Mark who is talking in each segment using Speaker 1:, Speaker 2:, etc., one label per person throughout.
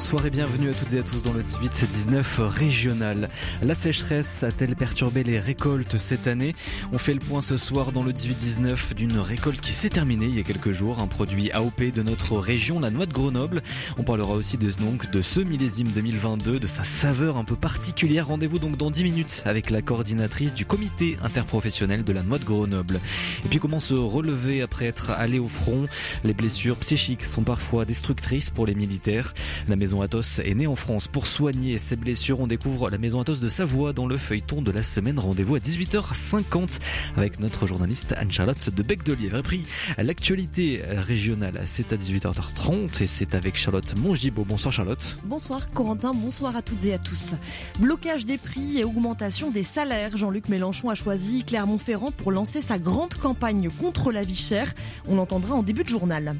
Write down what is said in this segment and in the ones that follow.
Speaker 1: Bonsoir et bienvenue à toutes et à tous dans le 18-19 régional. La sécheresse a-t-elle perturbé les récoltes cette année? On fait le point ce soir dans le 18-19 d'une récolte qui s'est terminée il y a quelques jours, un produit AOP de notre région, la noix de Grenoble. On parlera aussi de, donc, de ce millésime 2022, de sa saveur un peu particulière. Rendez-vous donc dans 10 minutes avec la coordinatrice du comité interprofessionnel de la noix de Grenoble. Et puis comment se relever après être allé au front? Les blessures psychiques sont parfois destructrices pour les militaires. La maison Athos est née en France. Pour soigner ses blessures, on découvre la maison Athos de Savoie dans le feuilleton de la semaine. Rendez-vous à 18h50 avec notre journaliste Anne-Charlotte de Bec de. Pris l'actualité régionale, c'est à 18h30 et c'est avec Charlotte Mongibaud. Bonsoir Charlotte.
Speaker 2: Bonsoir Corentin, bonsoir à toutes et à tous. Blocage des prix et augmentation des salaires. Jean-Luc Mélenchon a choisi Clermont-Ferrand pour lancer sa grande campagne contre la vie chère. On l'entendra en début de journal.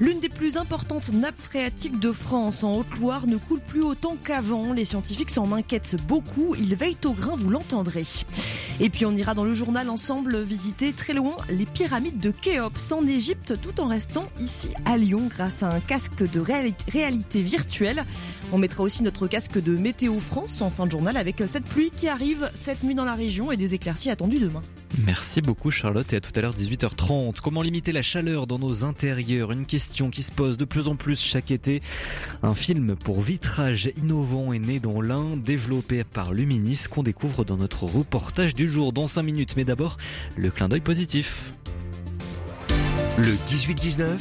Speaker 2: L'une des plus importantes nappes phréatiques de France en Haute-Loire ne coule plus autant qu'avant. Les scientifiques s'en inquiètent beaucoup. Ils veillent au grain, vous l'entendrez. Et puis on ira dans le journal ensemble visiter très loin les pyramides de Khéops en Égypte tout en restant ici à Lyon grâce à un casque de réalité virtuelle. On mettra aussi notre casque de Météo France en fin de journal avec cette pluie qui arrive cette nuit dans la région et des éclaircies attendues demain.
Speaker 1: Merci beaucoup Charlotte et à tout à l'heure 18h30. Comment limiter la chaleur dans nos intérieurs? Une question qui se pose de plus en plus chaque été. Un film pour vitrage innovant est né dans l'Ain, développé par Luminis qu'on découvre dans notre reportage du jour dans 5 minutes. Mais d'abord, le clin d'œil positif.
Speaker 3: Le 18-19,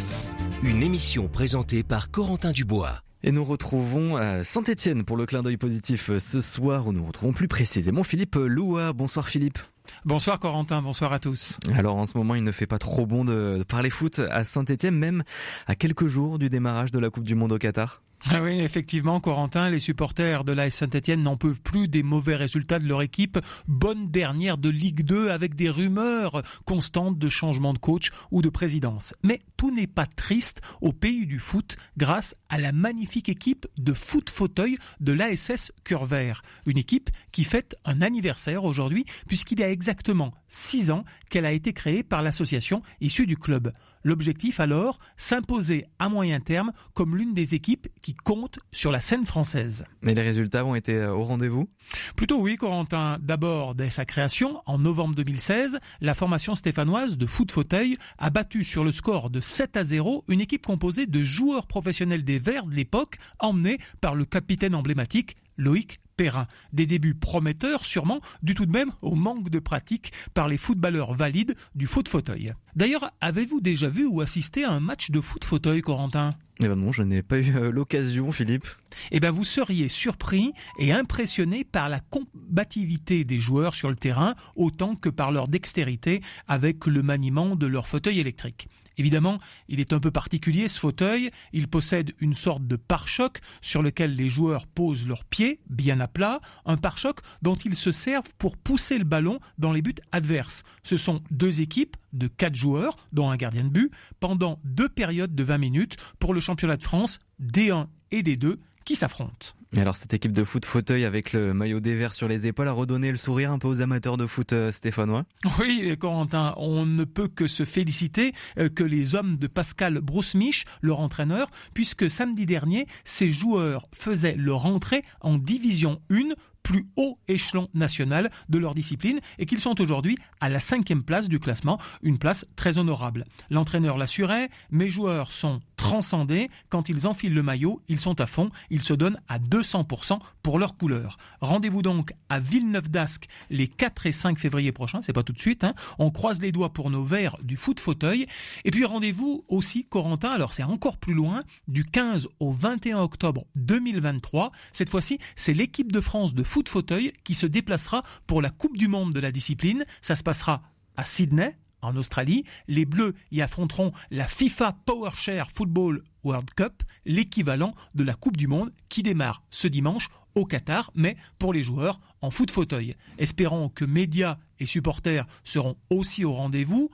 Speaker 3: une émission présentée par Corentin Dubois.
Speaker 1: Et nous retrouvons à Saint-Etienne pour le clin d'œil positif ce soir où nous retrouvons plus précisément Philippe Loua. Bonsoir Philippe.
Speaker 4: Bonsoir Corentin, bonsoir à tous.
Speaker 1: Alors en ce moment, il ne fait pas trop bon de parler foot à Saint-Etienne, même à quelques jours du démarrage de la Coupe du Monde au Qatar.
Speaker 4: Ah oui, effectivement, Corentin, les supporters de l'AS Saint-Etienne n'en peuvent plus des mauvais résultats de leur équipe, bonne dernière de Ligue 2 avec des rumeurs constantes de changement de coach ou de présidence. Mais tout n'est pas triste au pays du foot grâce à la magnifique équipe de foot fauteuil de l'ASS Curvert. Une équipe qui fête un anniversaire aujourd'hui puisqu'il y a exactement six ans qu'elle a été créée par l'association issue du club. L'objectif alors, s'imposer à moyen terme comme l'une des équipes qui compte sur la scène française.
Speaker 1: Mais les résultats ont été au rendez-vous?
Speaker 4: Plutôt oui, Corentin. D'abord, dès sa création, en novembre 2016, la formation stéphanoise de foot fauteuil a battu sur le score de 7 à 0 une équipe composée de joueurs professionnels des Verts de l'époque, emmenés par le capitaine emblématique Loïc Perrin. Des débuts prometteurs sûrement, dû tout de même au manque de pratique par les footballeurs valides du foot fauteuil. D'ailleurs, avez-vous déjà vu ou assisté à un match de foot fauteuil, Corentin?
Speaker 1: Eh ben non, je n'ai pas eu euh, l'occasion, Philippe.
Speaker 4: Eh ben, vous seriez surpris et impressionné par la combativité des joueurs sur le terrain, autant que par leur dextérité avec le maniement de leur fauteuil électrique. Évidemment, il est un peu particulier ce fauteuil. Il possède une sorte de pare-choc sur lequel les joueurs posent leurs pieds bien à plat, un pare-choc dont ils se servent pour pousser le ballon dans les buts adverses. Ce sont deux équipes de quatre joueurs, dont un gardien de but, pendant deux périodes de 20 minutes pour le championnat de France D1 et D2 qui s'affrontent.
Speaker 1: Alors cette équipe de foot fauteuil avec le maillot des Verts sur les épaules a redonné le sourire un peu aux amateurs de foot euh, stéphanois.
Speaker 4: Oui, Corentin, on ne peut que se féliciter euh, que les hommes de Pascal Broussemich, leur entraîneur, puisque samedi dernier, ces joueurs faisaient leur entrée en division 1 plus haut échelon national de leur discipline et qu'ils sont aujourd'hui à la cinquième place du classement, une place très honorable. L'entraîneur l'assurait, mes joueurs sont transcendés, quand ils enfilent le maillot, ils sont à fond, ils se donnent à 200% pour leur couleur. Rendez-vous donc à Villeneuve d'Ascq les 4 et 5 février prochains, c'est pas tout de suite, hein. on croise les doigts pour nos verts du foot fauteuil, et puis rendez-vous aussi Corentin, alors c'est encore plus loin, du 15 au 21 octobre 2023, cette fois-ci c'est l'équipe de France de foot fauteuil qui se déplacera pour la Coupe du Monde de la discipline. Ça se passera à Sydney, en Australie. Les Bleus y affronteront la FIFA PowerShare Football World Cup, l'équivalent de la Coupe du Monde qui démarre ce dimanche au Qatar, mais pour les joueurs en foot fauteuil. Espérons que médias et supporters seront aussi au rendez-vous.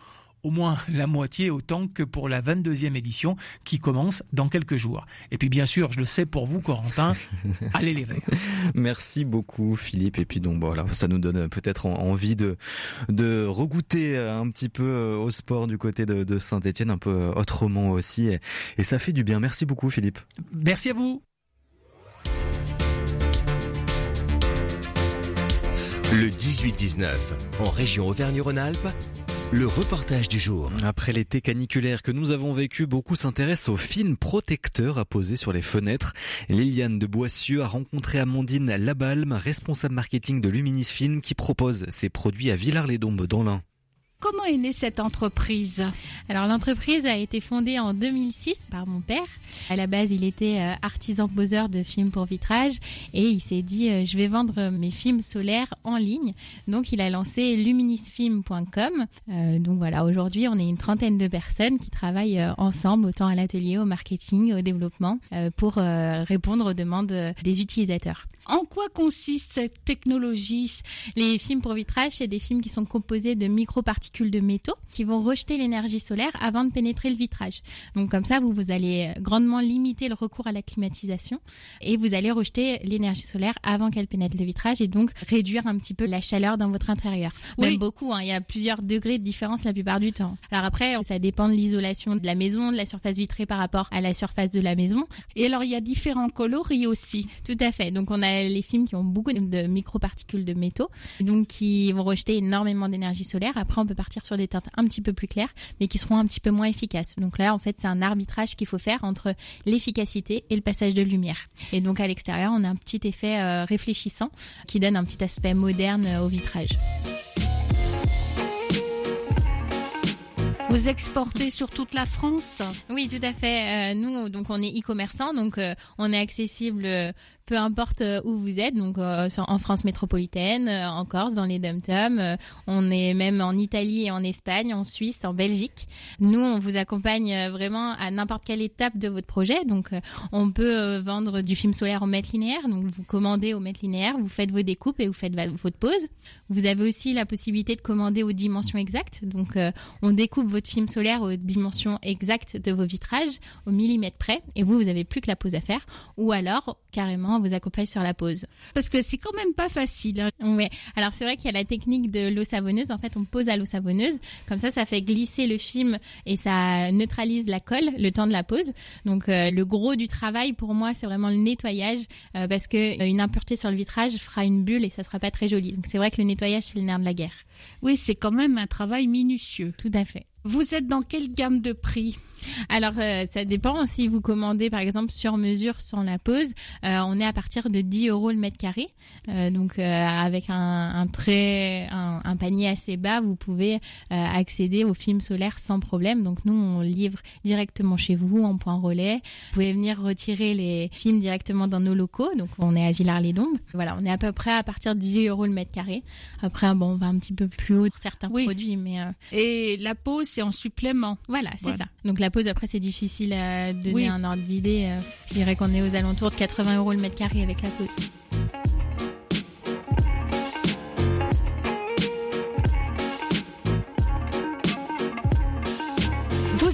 Speaker 4: Au moins la moitié autant que pour la 22e édition qui commence dans quelques jours. Et puis bien sûr, je le sais pour vous, Corentin, allez les verts.
Speaker 1: Merci beaucoup Philippe. Et puis donc voilà, ça nous donne peut-être envie de, de regoûter un petit peu au sport du côté de, Saint-Etienne, un peu autrement aussi. et ça fait du bien. Merci beaucoup Philippe.
Speaker 4: Merci à vous.
Speaker 3: Le 18-19, en région Auvergne-Rhône-Alpes, le reportage du jour.
Speaker 1: Après l'été caniculaire que nous avons vécu, beaucoup s'intéressent aux films protecteurs à poser sur les fenêtres. Liliane de Boissieu a rencontré Amandine Labalme, responsable marketing de Luminis Film, qui propose ses produits à Villars-les-Dombes dans l'Ain.
Speaker 5: Comment est née cette entreprise
Speaker 6: Alors l'entreprise a été fondée en 2006 par mon père. À la base, il était euh, artisan poseur de films pour vitrage et il s'est dit euh, je vais vendre mes films solaires en ligne. Donc il a lancé luminisfilm.com. Euh, donc voilà, aujourd'hui on est une trentaine de personnes qui travaillent ensemble autant à l'atelier, au marketing, au développement pour répondre aux demandes des utilisateurs.
Speaker 5: En quoi consiste cette technologie?
Speaker 6: Les films pour vitrage, c'est des films qui sont composés de microparticules de métaux qui vont rejeter l'énergie solaire avant de pénétrer le vitrage. Donc comme ça, vous, vous allez grandement limiter le recours à la climatisation et vous allez rejeter l'énergie solaire avant qu'elle pénètre le vitrage et donc réduire un petit peu la chaleur dans votre intérieur. Oui. Beaucoup, hein, il y a plusieurs degrés de différence la plupart du temps. Alors après, ça dépend de l'isolation de la maison, de la surface vitrée par rapport à la surface de la maison.
Speaker 5: Et alors, il y a différents coloris aussi.
Speaker 6: Tout à fait. Donc on a les films qui ont beaucoup de microparticules de métaux, donc qui vont rejeter énormément d'énergie solaire. Après, on peut partir sur des teintes un petit peu plus claires, mais qui seront un petit peu moins efficaces. Donc là, en fait, c'est un arbitrage qu'il faut faire entre l'efficacité et le passage de lumière. Et donc à l'extérieur, on a un petit effet euh, réfléchissant qui donne un petit aspect moderne euh, au vitrage.
Speaker 5: Vous exportez sur toute la France?
Speaker 6: Oui, tout à fait. Euh, nous, donc, on est e-commerçant, donc on est accessible peu importe euh, où vous êtes, donc euh, en France métropolitaine, euh, en Corse, dans les dom on est même en Italie et en Espagne, en Suisse, en Belgique. Nous, on vous accompagne vraiment à n'importe quelle étape de votre projet. Donc, on peut vendre du film solaire au mètre linéaire. Donc, vous commandez au mètre linéaire, vous faites vos découpes et vous faites votre pause. Vous avez aussi la possibilité de commander aux dimensions exactes. Donc, on découpe votre film solaire aux dimensions exactes de vos vitrages, au millimètre près, et vous, vous avez plus que la pause à faire. Ou alors, carrément, vous accompagne sur la pose.
Speaker 5: Parce que c'est quand même pas facile.
Speaker 6: Hein. Ouais. Alors c'est vrai qu'il y a la technique de l'eau savonneuse. En fait, on pose à l'eau savonneuse. Comme ça, ça fait glisser le film et ça neutralise la colle le temps de la pose. Donc euh, le gros du travail pour moi, c'est vraiment le nettoyage euh, parce que euh, une impureté sur le vitrage fera une bulle et ça sera pas très joli. Donc c'est vrai que le nettoyage c'est le nerf de la guerre.
Speaker 5: Oui, c'est quand même un travail minutieux.
Speaker 6: Tout à fait.
Speaker 5: Vous êtes dans quelle gamme de prix?
Speaker 6: Alors, euh, ça dépend. Si vous commandez, par exemple, sur mesure sans la pause, euh, on est à partir de 10 euros le mètre carré. Euh, donc, avec un, très, un, panier assez bas, vous pouvez accéder aux films solaires sans problème. Donc, nous, on livre directement chez vous en point relais. Vous pouvez venir retirer les films directement dans nos locaux. Donc, on est à Villars-les-Dombes. Voilà, on est à peu près à partir de 10 euros le mètre carré. Après, bon, on va un petit peu plus haut pour certains produits, mais
Speaker 5: et la pause, c'est en supplément.
Speaker 6: Voilà, c'est ça. Donc, la pause, après, c'est difficile à donner un ordre d'idée. Euh, je dirais qu'on est aux alentours de 80 euros le mètre carré avec la pause.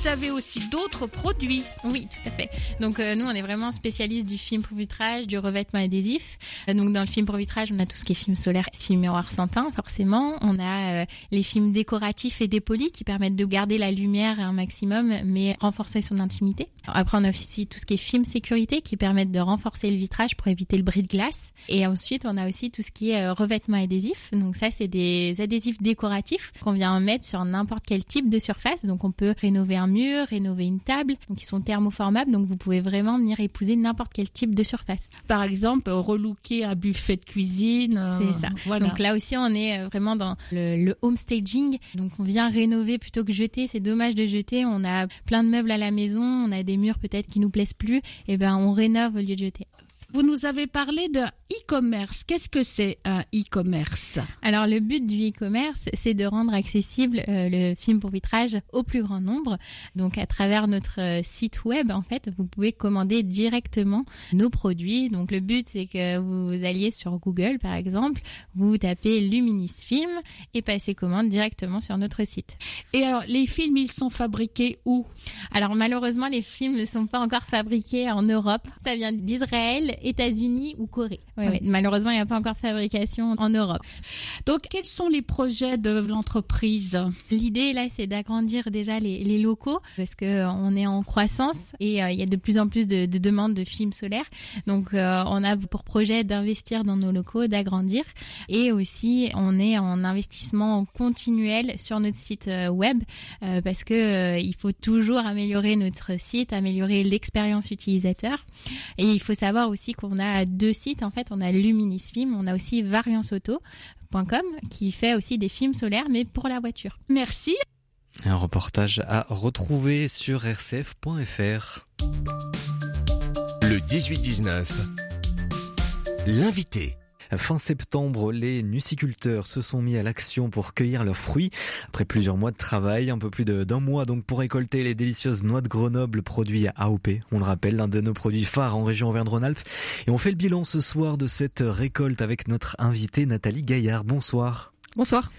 Speaker 5: Vous avez aussi d'autres produits.
Speaker 6: Oui, tout à fait. Donc euh, nous, on est vraiment spécialiste du film pour vitrage, du revêtement adhésif. Euh, donc dans le film pour vitrage, on a tout ce qui est film solaire, film miroir sans forcément. On a euh, les films décoratifs et dépolis qui permettent de garder la lumière un maximum, mais renforcer son intimité. Après, on a aussi tout ce qui est film sécurité qui permettent de renforcer le vitrage pour éviter le bris de glace. Et ensuite, on a aussi tout ce qui est revêtement adhésif. Donc ça, c'est des adhésifs décoratifs qu'on vient mettre sur n'importe quel type de surface. Donc on peut rénover un mur, rénover une table, donc ils sont thermoformables, donc vous pouvez vraiment venir épouser n'importe quel type de surface.
Speaker 5: Par exemple, relooker un buffet de cuisine.
Speaker 6: Euh, c'est ça. Voilà. Donc là aussi, on est euh, vraiment dans le, home staging. Donc on vient rénover plutôt que jeter. C'est dommage de jeter. On a plein de meubles à la maison, on a des murs peut-être qui nous plaisent plus. Et eh ben on rénove au lieu de jeter.
Speaker 5: Vous nous avez parlé de e-commerce. Qu'est-ce que c'est un e-commerce?
Speaker 6: Alors le but du e-commerce, c'est de rendre accessible euh, le film pour vitrage au plus grand nombre. Donc à travers notre euh, site web, en fait, vous pouvez commander directement nos produits. Donc le but, c'est que vous alliez sur Google, par exemple, vous tapez Luminis Film et passez commande directement sur notre site.
Speaker 5: Et alors les films, ils sont fabriqués où?
Speaker 6: Alors malheureusement, les films ne sont pas encore fabriqués en Europe. Ça vient d'Israël, États-Unis ou Corée. Malheureusement, il n'y a pas encore de fabrication en Europe.
Speaker 5: Donc, quels sont les projets de l'entreprise?
Speaker 6: L'idée là, c'est d'agrandir déjà les, les, locaux parce que on est en croissance et euh, il y a de plus en plus de, de demandes de films solaires. Donc, euh, on a pour projet d'investir dans nos locaux, d'agrandir et aussi on est en investissement continuel sur notre site euh, web parce que il faut toujours améliorer notre site, améliorer l'expérience utilisateur et il faut savoir aussi qu'on a deux sites en fait. On a Luminisfilm, on a aussi varianceauto.com qui fait aussi des films solaires mais pour la voiture.
Speaker 5: Merci.
Speaker 1: Un reportage à retrouver sur rcf.fr.
Speaker 3: Le 18-19. L'invité.
Speaker 1: Fin septembre, les nuciculteurs se sont mis à l'action pour cueillir leurs fruits. Après plusieurs mois de travail, un peu plus d'un mois donc pour récolter les délicieuses noix de Grenoble produits à AOP. On le rappelle, l'un de nos produits phares en région Auvergne-Rhône-Alpes. Et on fait le bilan ce soir de cette récolte avec notre invitée Nathalie Gaillard. Bonsoir.
Speaker 7: Bonsoir.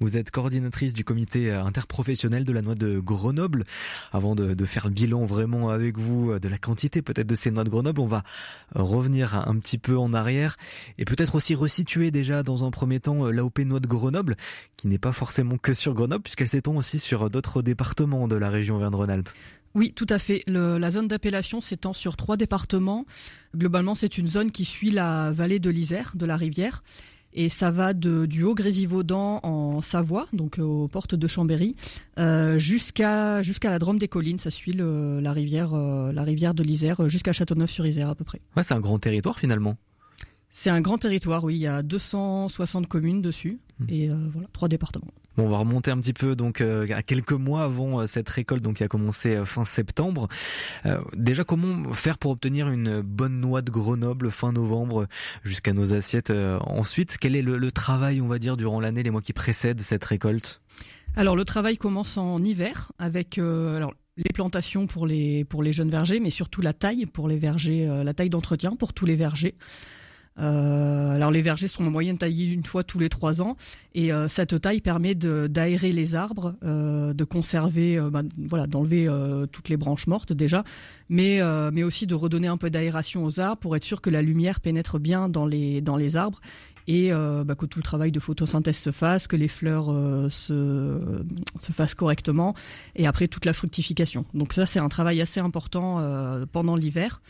Speaker 1: Vous êtes coordinatrice du comité interprofessionnel de la noix de Grenoble. Avant de, de, faire le bilan vraiment avec vous de la quantité peut-être de ces noix de Grenoble, on va revenir un petit peu en arrière et peut-être aussi resituer déjà dans un premier temps l'AOP Noix de Grenoble, qui n'est pas forcément que sur Grenoble puisqu'elle s'étend aussi sur d'autres départements de la région Auvergne-Rhône-Alpes.
Speaker 7: Oui, tout à fait. Le, la zone d'appellation s'étend sur trois départements. Globalement, c'est une zone qui suit la vallée de l'Isère, de la rivière. Et ça va de, du Haut-Grésivaudan en Savoie, donc aux portes de Chambéry, euh, jusqu'à la Drôme des Collines. Ça suit la rivière euh, la rivière de l'Isère jusqu'à Châteauneuf-sur-Isère à peu près.
Speaker 1: Ouais, c'est un grand territoire finalement.
Speaker 7: C'est un grand territoire, oui. Il y a 260 communes dessus mmh. et euh, voilà trois départements.
Speaker 1: Bon, on va remonter un petit peu donc euh, à quelques mois avant euh, cette récolte donc qui a commencé fin septembre. Déjà comment faire pour obtenir une bonne noix de Grenoble fin novembre jusqu'à nos assiettes ensuite? Quel est le, le, travail on va dire durant l'année les mois qui précèdent cette récolte?
Speaker 7: Alors le travail commence en hiver avec alors les plantations pour les pour les jeunes vergers mais surtout la taille pour les vergers la taille d'entretien pour tous les vergers. Euh, alors les vergers sont en moyenne taillés une fois tous les trois ans et euh, cette taille permet d'aérer les arbres, euh, de conserver, bah, voilà, d'enlever toutes les branches mortes déjà, mais mais aussi de redonner un peu d'aération aux arbres pour être sûr que la lumière pénètre bien dans les dans les arbres et bah, que tout le travail de photosynthèse se fasse, que les fleurs se, se fassent correctement, et après toute la fructification. Donc ça, c'est un travail assez important pendant l'hiver.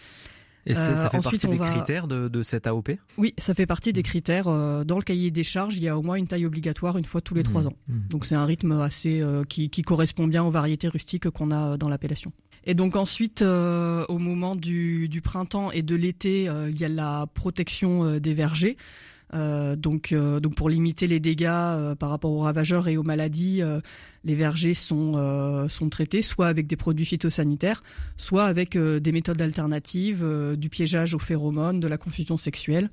Speaker 1: Et ça fait euh, partie des va... critères de, de, cette AOP
Speaker 7: Oui, ça fait partie des critères. Euh, dans le cahier des charges, il y a au moins une taille obligatoire une fois tous les trois
Speaker 1: Mmh.
Speaker 7: ans. Donc c'est un rythme assez euh, qui, qui, correspond bien aux variétés rustiques qu'on a dans l'appellation. Et donc ensuite, euh, au moment du, du, printemps et de l'été, euh, il y a la protection euh, des vergers. Donc, donc pour limiter les dégâts par rapport aux ravageurs et aux maladies, les vergers sont, sont traités soit avec des produits phytosanitaires, soit avec des méthodes alternatives, du piégeage aux phéromones, de la confusion sexuelle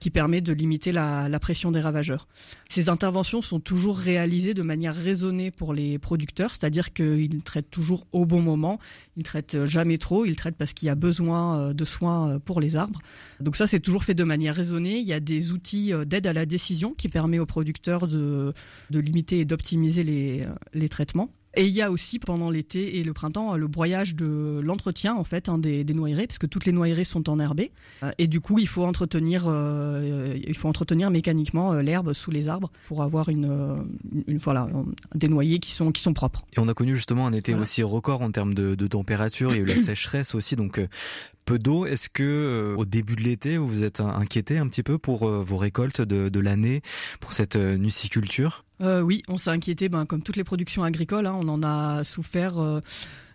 Speaker 7: qui permet de limiter la, pression des ravageurs. Ces interventions sont toujours réalisées de manière raisonnée pour les producteurs, c'est-à-dire qu'ils traitent toujours au bon moment, ils traitent jamais trop, ils traitent parce qu'il y a besoin de soins pour les arbres. Donc ça, c'est toujours fait de manière raisonnée. Il y a des outils d'aide à la décision qui permet aux producteurs de, limiter et d'optimiser les traitements. Et il y a aussi pendant l'été et le printemps le broyage de l'entretien en fait hein, des, des, noyeraies parce que toutes les noyeraies sont enherbées et du coup il faut entretenir euh, il faut entretenir mécaniquement euh, l'herbe sous les arbres pour avoir une, voilà des noyers qui sont qui sont propres.
Speaker 1: Et on a connu justement un été voilà. aussi record en termes de, de température, il y a eu la sécheresse aussi donc euh, peu d'eau. Est-ce que euh, au début de l'été, vous vous êtes inquiété un petit peu pour euh, vos récoltes de, de l'année, pour cette euh, nuciculture?
Speaker 7: Euh, Oui, on s'est inquiété, ben, comme toutes les productions agricoles, hein, on en a souffert.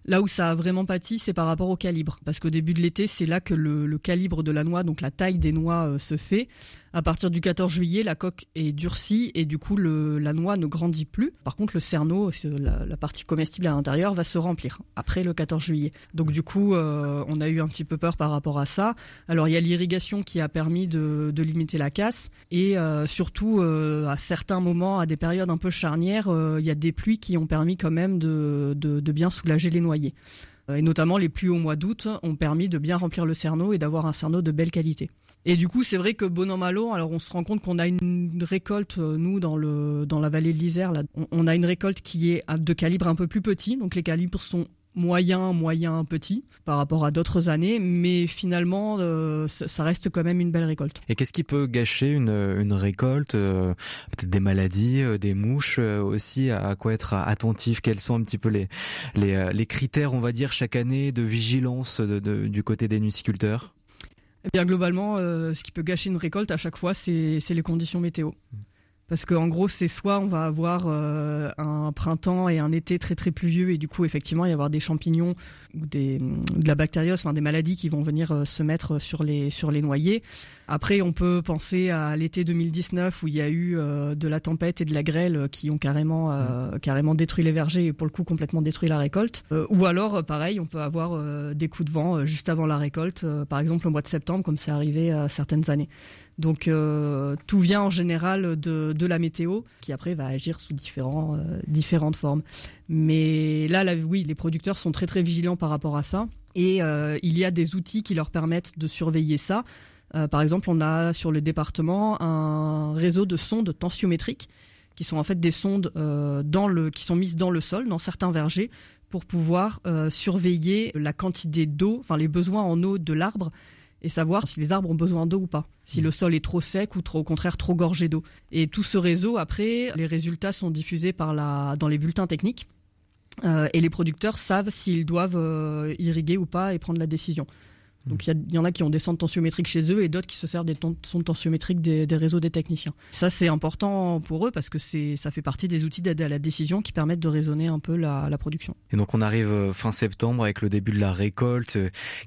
Speaker 7: Là où ça a vraiment pâti, c'est par rapport au calibre. Parce qu'au début de l'été, c'est là que le, calibre de la noix, donc la taille des noix, euh, se fait. À partir du 14 juillet, la coque est durcie et du coup, la noix ne grandit plus. Par contre, le cerneau, la, partie comestible à l'intérieur, va se remplir après le 14 juillet. Donc du coup, euh, on a eu un petit peu peur par rapport à ça. Alors, il y a l'irrigation qui a permis de, limiter la casse. Et euh, surtout, à certains moments, à des périodes un peu charnières, il y a des pluies qui ont permis quand même de, de bien soulager les noix. Et notamment les pluies au mois d'août ont permis de bien remplir le cerneau et d'avoir un cerneau de belle qualité. Et du coup, c'est vrai que bon an alors on se rend compte qu'on a une récolte, euh, nous, dans, le, dans la vallée de l'Isère, on a une récolte qui est de calibre un peu plus petit. Donc les calibres sont moyen, moyen, petit par rapport à d'autres années, mais finalement, euh, ça reste quand même une belle récolte.
Speaker 1: Et qu'est-ce qui peut gâcher une, une récolte euh, Peut-être des maladies, des mouches aussi, à quoi être attentif? Quels sont un petit peu les, les, critères, on va dire, chaque année de vigilance du côté des nuciculteurs?
Speaker 7: Eh bien, globalement, ce qui peut gâcher une récolte à chaque fois, c'est les conditions météo. Mmh. Parce qu'en gros, c'est soit on va avoir euh, un printemps et un été très très pluvieux et du coup, effectivement, il y avoir des champignons ou des, de la bactériose, enfin des maladies qui vont venir euh, se mettre sur les, sur les noyers. Après, on peut penser à l'été 2019 où il y a eu euh, de la tempête et de la grêle qui ont carrément, mmh. carrément détruit les vergers et pour le coup complètement détruit la récolte. ou alors, pareil, on peut avoir des coups de vent juste avant la récolte, par exemple au mois de septembre, comme c'est arrivé à certaines années. Donc euh, tout vient en général de, la météo, qui après va agir sous différents, euh, différentes formes. Mais là, oui, les producteurs sont très très vigilants par rapport à ça. Et euh, il y a des outils qui leur permettent de surveiller ça. par exemple, on a sur le département un réseau de sondes tensiométriques qui sont en fait des sondes dans le, qui sont mises dans le sol, dans certains vergers, pour pouvoir surveiller la quantité d'eau, enfin les besoins en eau de l'arbre et savoir si les arbres ont besoin d'eau ou pas, si le sol est trop sec ou trop, au contraire trop gorgé d'eau. Et tout ce réseau, après, les résultats sont diffusés dans les bulletins techniques. Euh, et les producteurs savent s'ils doivent euh, irriguer ou pas et prendre la décision. Donc il y, en a qui ont des sondes tensiométriques chez eux et d'autres qui se servent des sondes tensiométriques des, réseaux des techniciens. Ça c'est important pour eux parce que ça fait partie des outils d'aide à la décision qui permettent de raisonner un peu la, production.
Speaker 1: Et donc on arrive euh, fin septembre avec le début de la récolte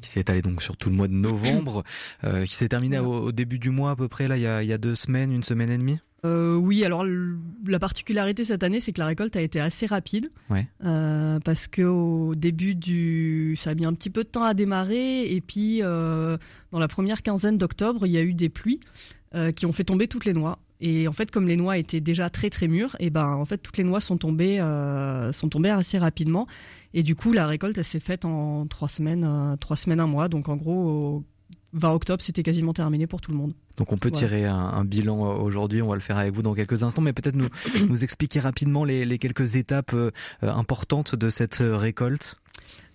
Speaker 1: qui s'est étalé donc sur tout le mois de novembre, euh, qui s'est terminé au, début du mois à peu près là il y a, il y a deux semaines, une semaine et demie?
Speaker 7: Euh, oui, alors la particularité cette année, c'est que la récolte a été assez rapide. Euh, parce qu'au début du. Ça a mis un petit peu de temps à démarrer. Et puis, euh, dans la première quinzaine d'octobre, il y a eu des pluies qui ont fait tomber toutes les noix. Et en fait, comme les noix étaient déjà très très mûres, et ben en fait toutes les noix sont tombées, sont tombées assez rapidement. Et du coup, la récolte s'est faite en trois semaines, trois semaines un mois. Donc en gros, 20 octobre, c'était quasiment terminé pour tout le monde.
Speaker 1: Donc on peut tirer un, bilan euh, aujourd'hui, on va le faire avec vous dans quelques instants, mais peut-être nous, nous expliquer rapidement les, quelques étapes euh, importantes de cette récolte.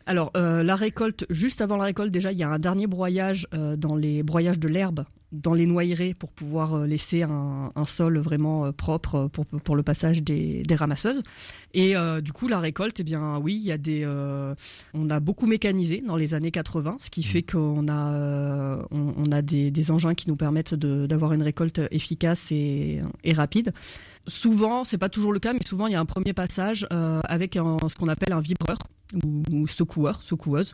Speaker 7: Alors la récolte, juste avant la récolte, déjà il y a un dernier broyage dans les broyages de l'herbe dans les noyeraies pour pouvoir euh, laisser un, sol vraiment euh, propre euh, pour, pour le passage des, ramasseuses. Et du coup, la récolte, eh bien oui, il y a des, on a beaucoup mécanisé dans les années 80, ce qui mmh. fait qu'on a, on, a des, engins qui nous permettent d'avoir une récolte efficace et, et rapide. Souvent, c'est pas toujours le cas, mais souvent il y a un premier passage avec ce qu'on appelle un vibreur ou, secoueur, secoueuse,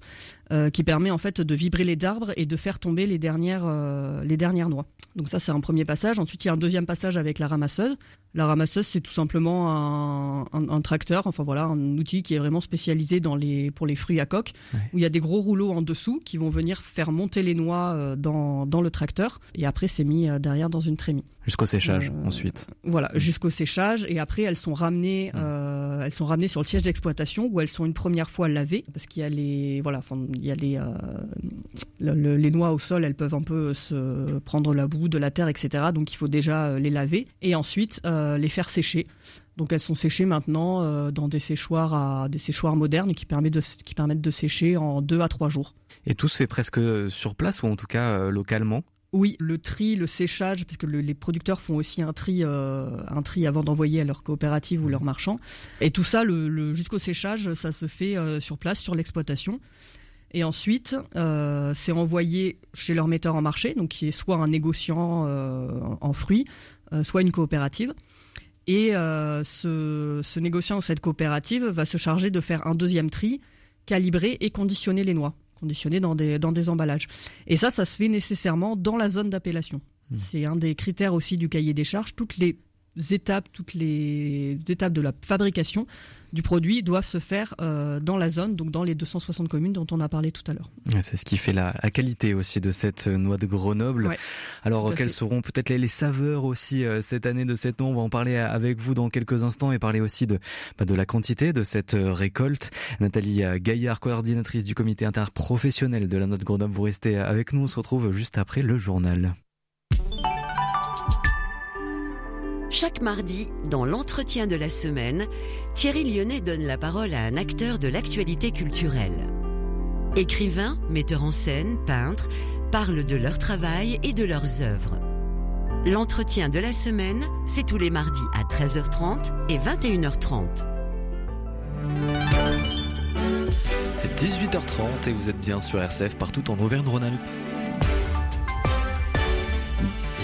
Speaker 7: euh, qui permet en fait de vibrer les arbres et de faire tomber les dernières, euh, les dernières noix. Donc ça c'est un premier passage. Ensuite il y a un deuxième passage avec la ramasseuse. La ramasseuse c'est tout simplement un, tracteur, enfin voilà, un outil qui est vraiment spécialisé dans les, pour les fruits à coque, où il y a des gros rouleaux en dessous qui vont venir faire monter les noix euh, dans, dans le tracteur et après c'est mis derrière dans une trémie.
Speaker 1: Jusqu'au séchage ensuite.
Speaker 7: Voilà, jusqu'au séchage et après elles sont ramenées, elles sont ramenées sur le siège d'exploitation où elles sont une première fois lavées parce qu'il y a les, voilà, il y a les, euh, les noix au sol, elles peuvent un peu se prendre la boue, de la terre, etc. Donc il faut déjà euh, les laver et ensuite euh, les faire sécher. Donc elles sont séchées maintenant dans des séchoirs à des séchoirs modernes qui permettent de qui permettent de sécher en deux à trois jours.
Speaker 1: Et tout se fait presque sur place ou en tout cas localement?
Speaker 7: Oui, le tri, le séchage, puisque les producteurs font aussi un tri, un tri avant d'envoyer à leur coopérative ou leurs marchands. Et tout ça, le, jusqu'au séchage, ça se fait sur place, sur l'exploitation. Et ensuite, euh, c'est envoyé chez leur metteur en marché, donc qui est soit un négociant euh, en fruits, euh, soit une coopérative. Et ce, négociant ou cette coopérative va se charger de faire un deuxième tri calibrer et conditionner les noix, conditionner dans des, dans des emballages. Et ça, ça se fait nécessairement dans la zone d'appellation. Mmh. C'est un des critères aussi du cahier des charges. Toutes les étapes, toutes les étapes de la fabrication du produit doivent se faire euh, dans la zone, donc dans les 260 communes dont on a parlé tout à l'heure.
Speaker 1: C'est ce qui fait la, qualité aussi de cette noix de Grenoble. Alors quelles seront peut-être les, saveurs aussi euh, cette année de cette noix On va en parler avec vous dans quelques instants et parler aussi de, bah, de la quantité de cette euh, récolte. Nathalie Gaillard, coordinatrice du comité interprofessionnel de la noix de Grenoble, vous restez avec nous. On se retrouve juste après le journal.
Speaker 8: Chaque mardi, dans l'entretien de la semaine, Thierry Lyonnais donne la parole à un acteur de l'actualité culturelle. Écrivains, metteurs en scène, peintres, parlent de leur travail et de leurs œuvres. L'entretien de la semaine, c'est tous les mardis à 13h30 et 21h30.
Speaker 1: 18h30 et vous êtes bien sur RCF partout en Auvergne-Rhône-Alpes.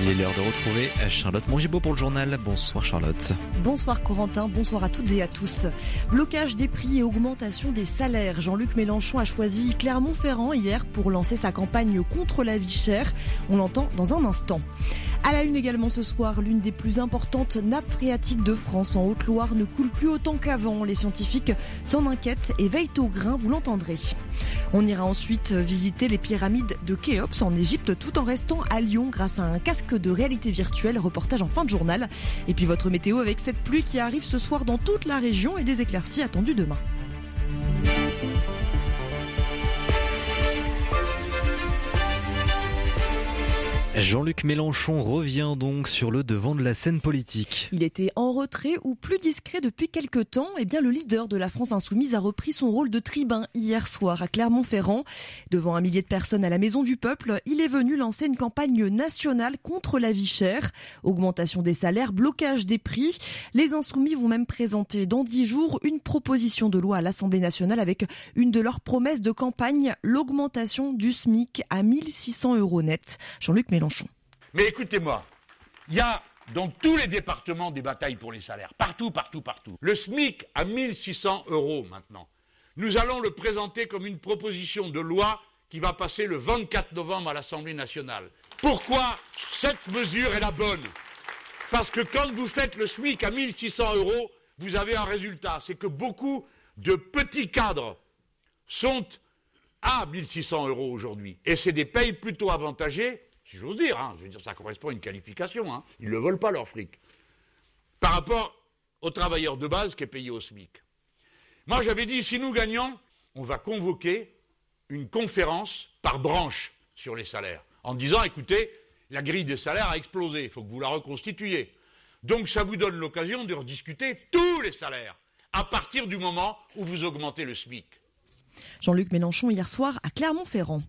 Speaker 1: Il est l'heure de retrouver Charlotte Mongibaud pour le journal. Bonsoir Charlotte.
Speaker 2: Bonsoir Corentin, bonsoir à toutes et à tous. Blocage des prix et augmentation des salaires. Jean-Luc Mélenchon a choisi Clermont-Ferrand hier pour lancer sa campagne contre la vie chère. On l'entend dans un instant. À la une également ce soir, l'une des plus importantes nappes phréatiques de France en Haute-Loire ne coule plus autant qu'avant. Les scientifiques s'en inquiètent et veillent au grain, vous l'entendrez. On ira ensuite visiter les pyramides de Khéops en Égypte tout en restant à Lyon grâce à un casque de réalité virtuelle. Reportage en fin de journal. Et puis votre météo avec cette pluie qui arrive ce soir dans toute la région et des éclaircies attendues demain.
Speaker 1: Jean-Luc Mélenchon revient donc sur le devant de la scène politique.
Speaker 2: Il était en retrait ou plus discret depuis quelque temps. Eh bien, le leader de la France insoumise a repris son rôle de tribun hier soir à Clermont-Ferrand. Devant un millier de personnes à la Maison du Peuple, il est venu lancer une campagne nationale contre la vie chère. Augmentation des salaires, blocage des prix. Les insoumis vont même présenter dans dix jours une proposition de loi à l'Assemblée nationale avec une de leurs promesses de campagne, l'augmentation du SMIC à 1600 euros net. Jean-Luc Mélenchon
Speaker 9: mais écoutez-moi, il y a dans tous les départements des batailles pour les salaires, partout, partout, partout. Le SMIC à 1600 euros maintenant. Nous allons le présenter comme une proposition de loi qui va passer le 24 novembre à l'Assemblée nationale. Pourquoi cette mesure est la bonne? Parce que quand vous faites le SMIC à 1600 euros, vous avez un résultat. C'est que beaucoup de petits cadres sont à 1600 euros aujourd'hui. Et c'est des payes plutôt avantagées si j'ose dire, hein, je veux dire, ça correspond à une qualification, hein. ils ne volent pas leur fric, par rapport aux travailleurs de base qui est payé au SMIC. Moi, j'avais dit, si nous gagnons, on va convoquer une conférence par branche sur les salaires, en disant, écoutez, la grille des salaires a explosé, il faut que vous la reconstituiez. Donc, ça vous donne l'occasion de rediscuter tous les salaires, à partir du moment où vous augmentez le SMIC.
Speaker 2: Jean-Luc Mélenchon hier soir à Clermont-Ferrand.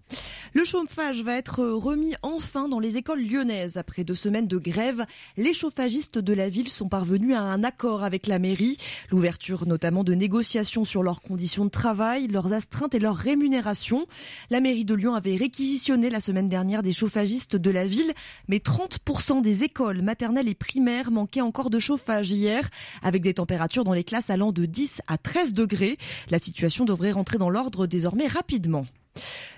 Speaker 2: Le chauffage va être remis enfin dans les écoles lyonnaises. Après deux semaines de grève, les chauffagistes de la ville sont parvenus à un accord avec la mairie. L'ouverture notamment de négociations sur leurs conditions de travail, leurs astreintes et leurs rémunérations. La mairie de Lyon avait réquisitionné la semaine dernière des chauffagistes de la ville, mais 30% des écoles maternelles et primaires manquaient encore de chauffage hier, avec des températures dans les classes allant de 10 à 13 degrés. La situation devrait rentrer dans désormais rapidement.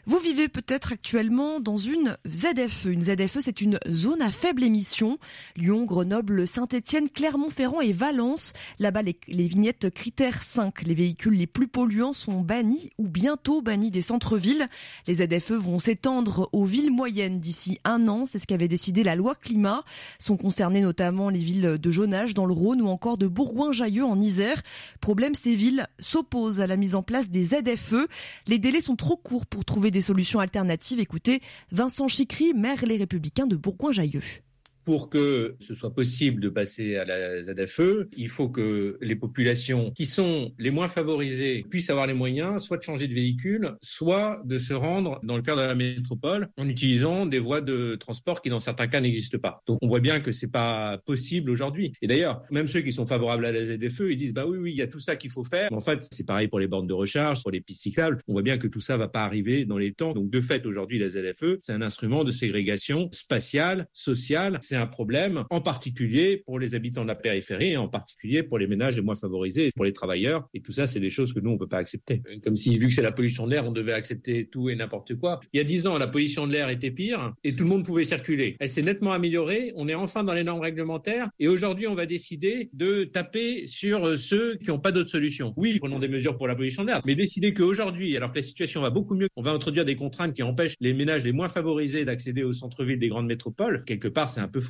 Speaker 2: Vous vivez peut-être actuellement dans une ZFE. Une ZFE, c'est une zone à faible émission. Lyon, Grenoble, Saint-Étienne, Clermont-Ferrand et Valence. Là-bas, les, vignettes critères 5, les véhicules les plus polluants sont bannis ou bientôt bannis des centres-villes. Les ZFE vont s'étendre aux villes moyennes d'ici un an. C'est ce qu'avait décidé la loi climat. Sont concernées notamment les villes de Jonage dans le Rhône ou encore de Bourgoin-Jailleux en Isère. Problème, ces villes s'opposent à la mise en place des ZFE. Les délais sont trop courts pour trouver des solutions alternatives. Écoutez, Vincent Chicry, maire Les Républicains de Bourgoin-Jailleux
Speaker 10: pour que ce soit possible de passer à la ZFE, il faut que les populations qui sont les moins favorisées puissent avoir les moyens soit de changer de véhicule, soit de se rendre dans le cadre de la métropole en utilisant des voies de transport qui dans certains cas n'existent pas. Donc on voit bien que c'est pas possible aujourd'hui. Et d'ailleurs, même ceux qui sont favorables à la ZFE, ils disent bah oui oui, il y a tout ça qu'il faut faire. En fait, c'est pareil pour les bornes de recharge, pour les pistes cyclables. On voit bien que tout ça va pas arriver dans les temps. Donc de fait, aujourd'hui la ZFE, c'est un instrument de ségrégation spatiale, sociale. Un problème, en particulier pour les habitants de la périphérie, en particulier pour les ménages les moins favorisés, pour les travailleurs. Et tout ça, c'est des choses que nous, on peut pas accepter. Comme si, vu que c'est la pollution de l'air, on devait accepter tout et n'importe quoi. Il y a dix ans, la pollution de l'air était pire et tout le monde pouvait circuler. Elle s'est nettement améliorée. On est enfin dans les normes réglementaires. Et aujourd'hui, on va décider de taper sur euh, ceux qui n'ont pas d'autre solution. Oui, prenons des mesures pour la pollution de l'air, mais décider qu'aujourd'hui, alors que la situation va beaucoup mieux, on va introduire des contraintes qui empêchent les ménages les moins favorisés d'accéder au centre-ville des grandes métropoles, quelque part, c'est un peu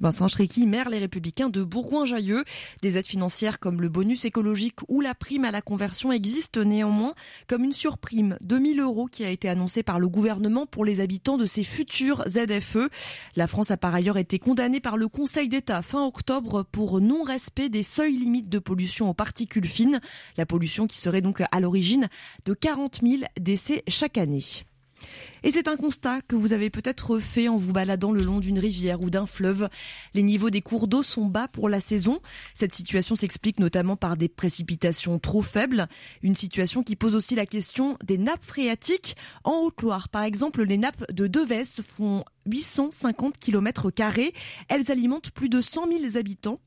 Speaker 2: Vincent Schrecky, maire Les Républicains de Bourgoin-Jailleux. Des aides financières comme le bonus écologique ou la prime à la conversion existent néanmoins comme une surprime de 1000 euros qui a été annoncée par le gouvernement pour les habitants de ces futurs ZFE. La France a par ailleurs été condamnée par le Conseil d'État fin octobre pour non-respect des seuils limites de pollution aux particules fines. La pollution qui serait donc à l'origine de 40 000 décès chaque année. Et c'est un constat que vous avez peut-être fait en vous baladant le long d'une rivière ou d'un fleuve. Les niveaux des cours d'eau sont bas pour la saison. Cette situation s'explique notamment par des précipitations trop faibles. Une situation qui pose aussi la question des nappes phréatiques. En Haute-Loire, par exemple, les nappes de Devès font 850 km. Elles alimentent plus de 100 000 habitants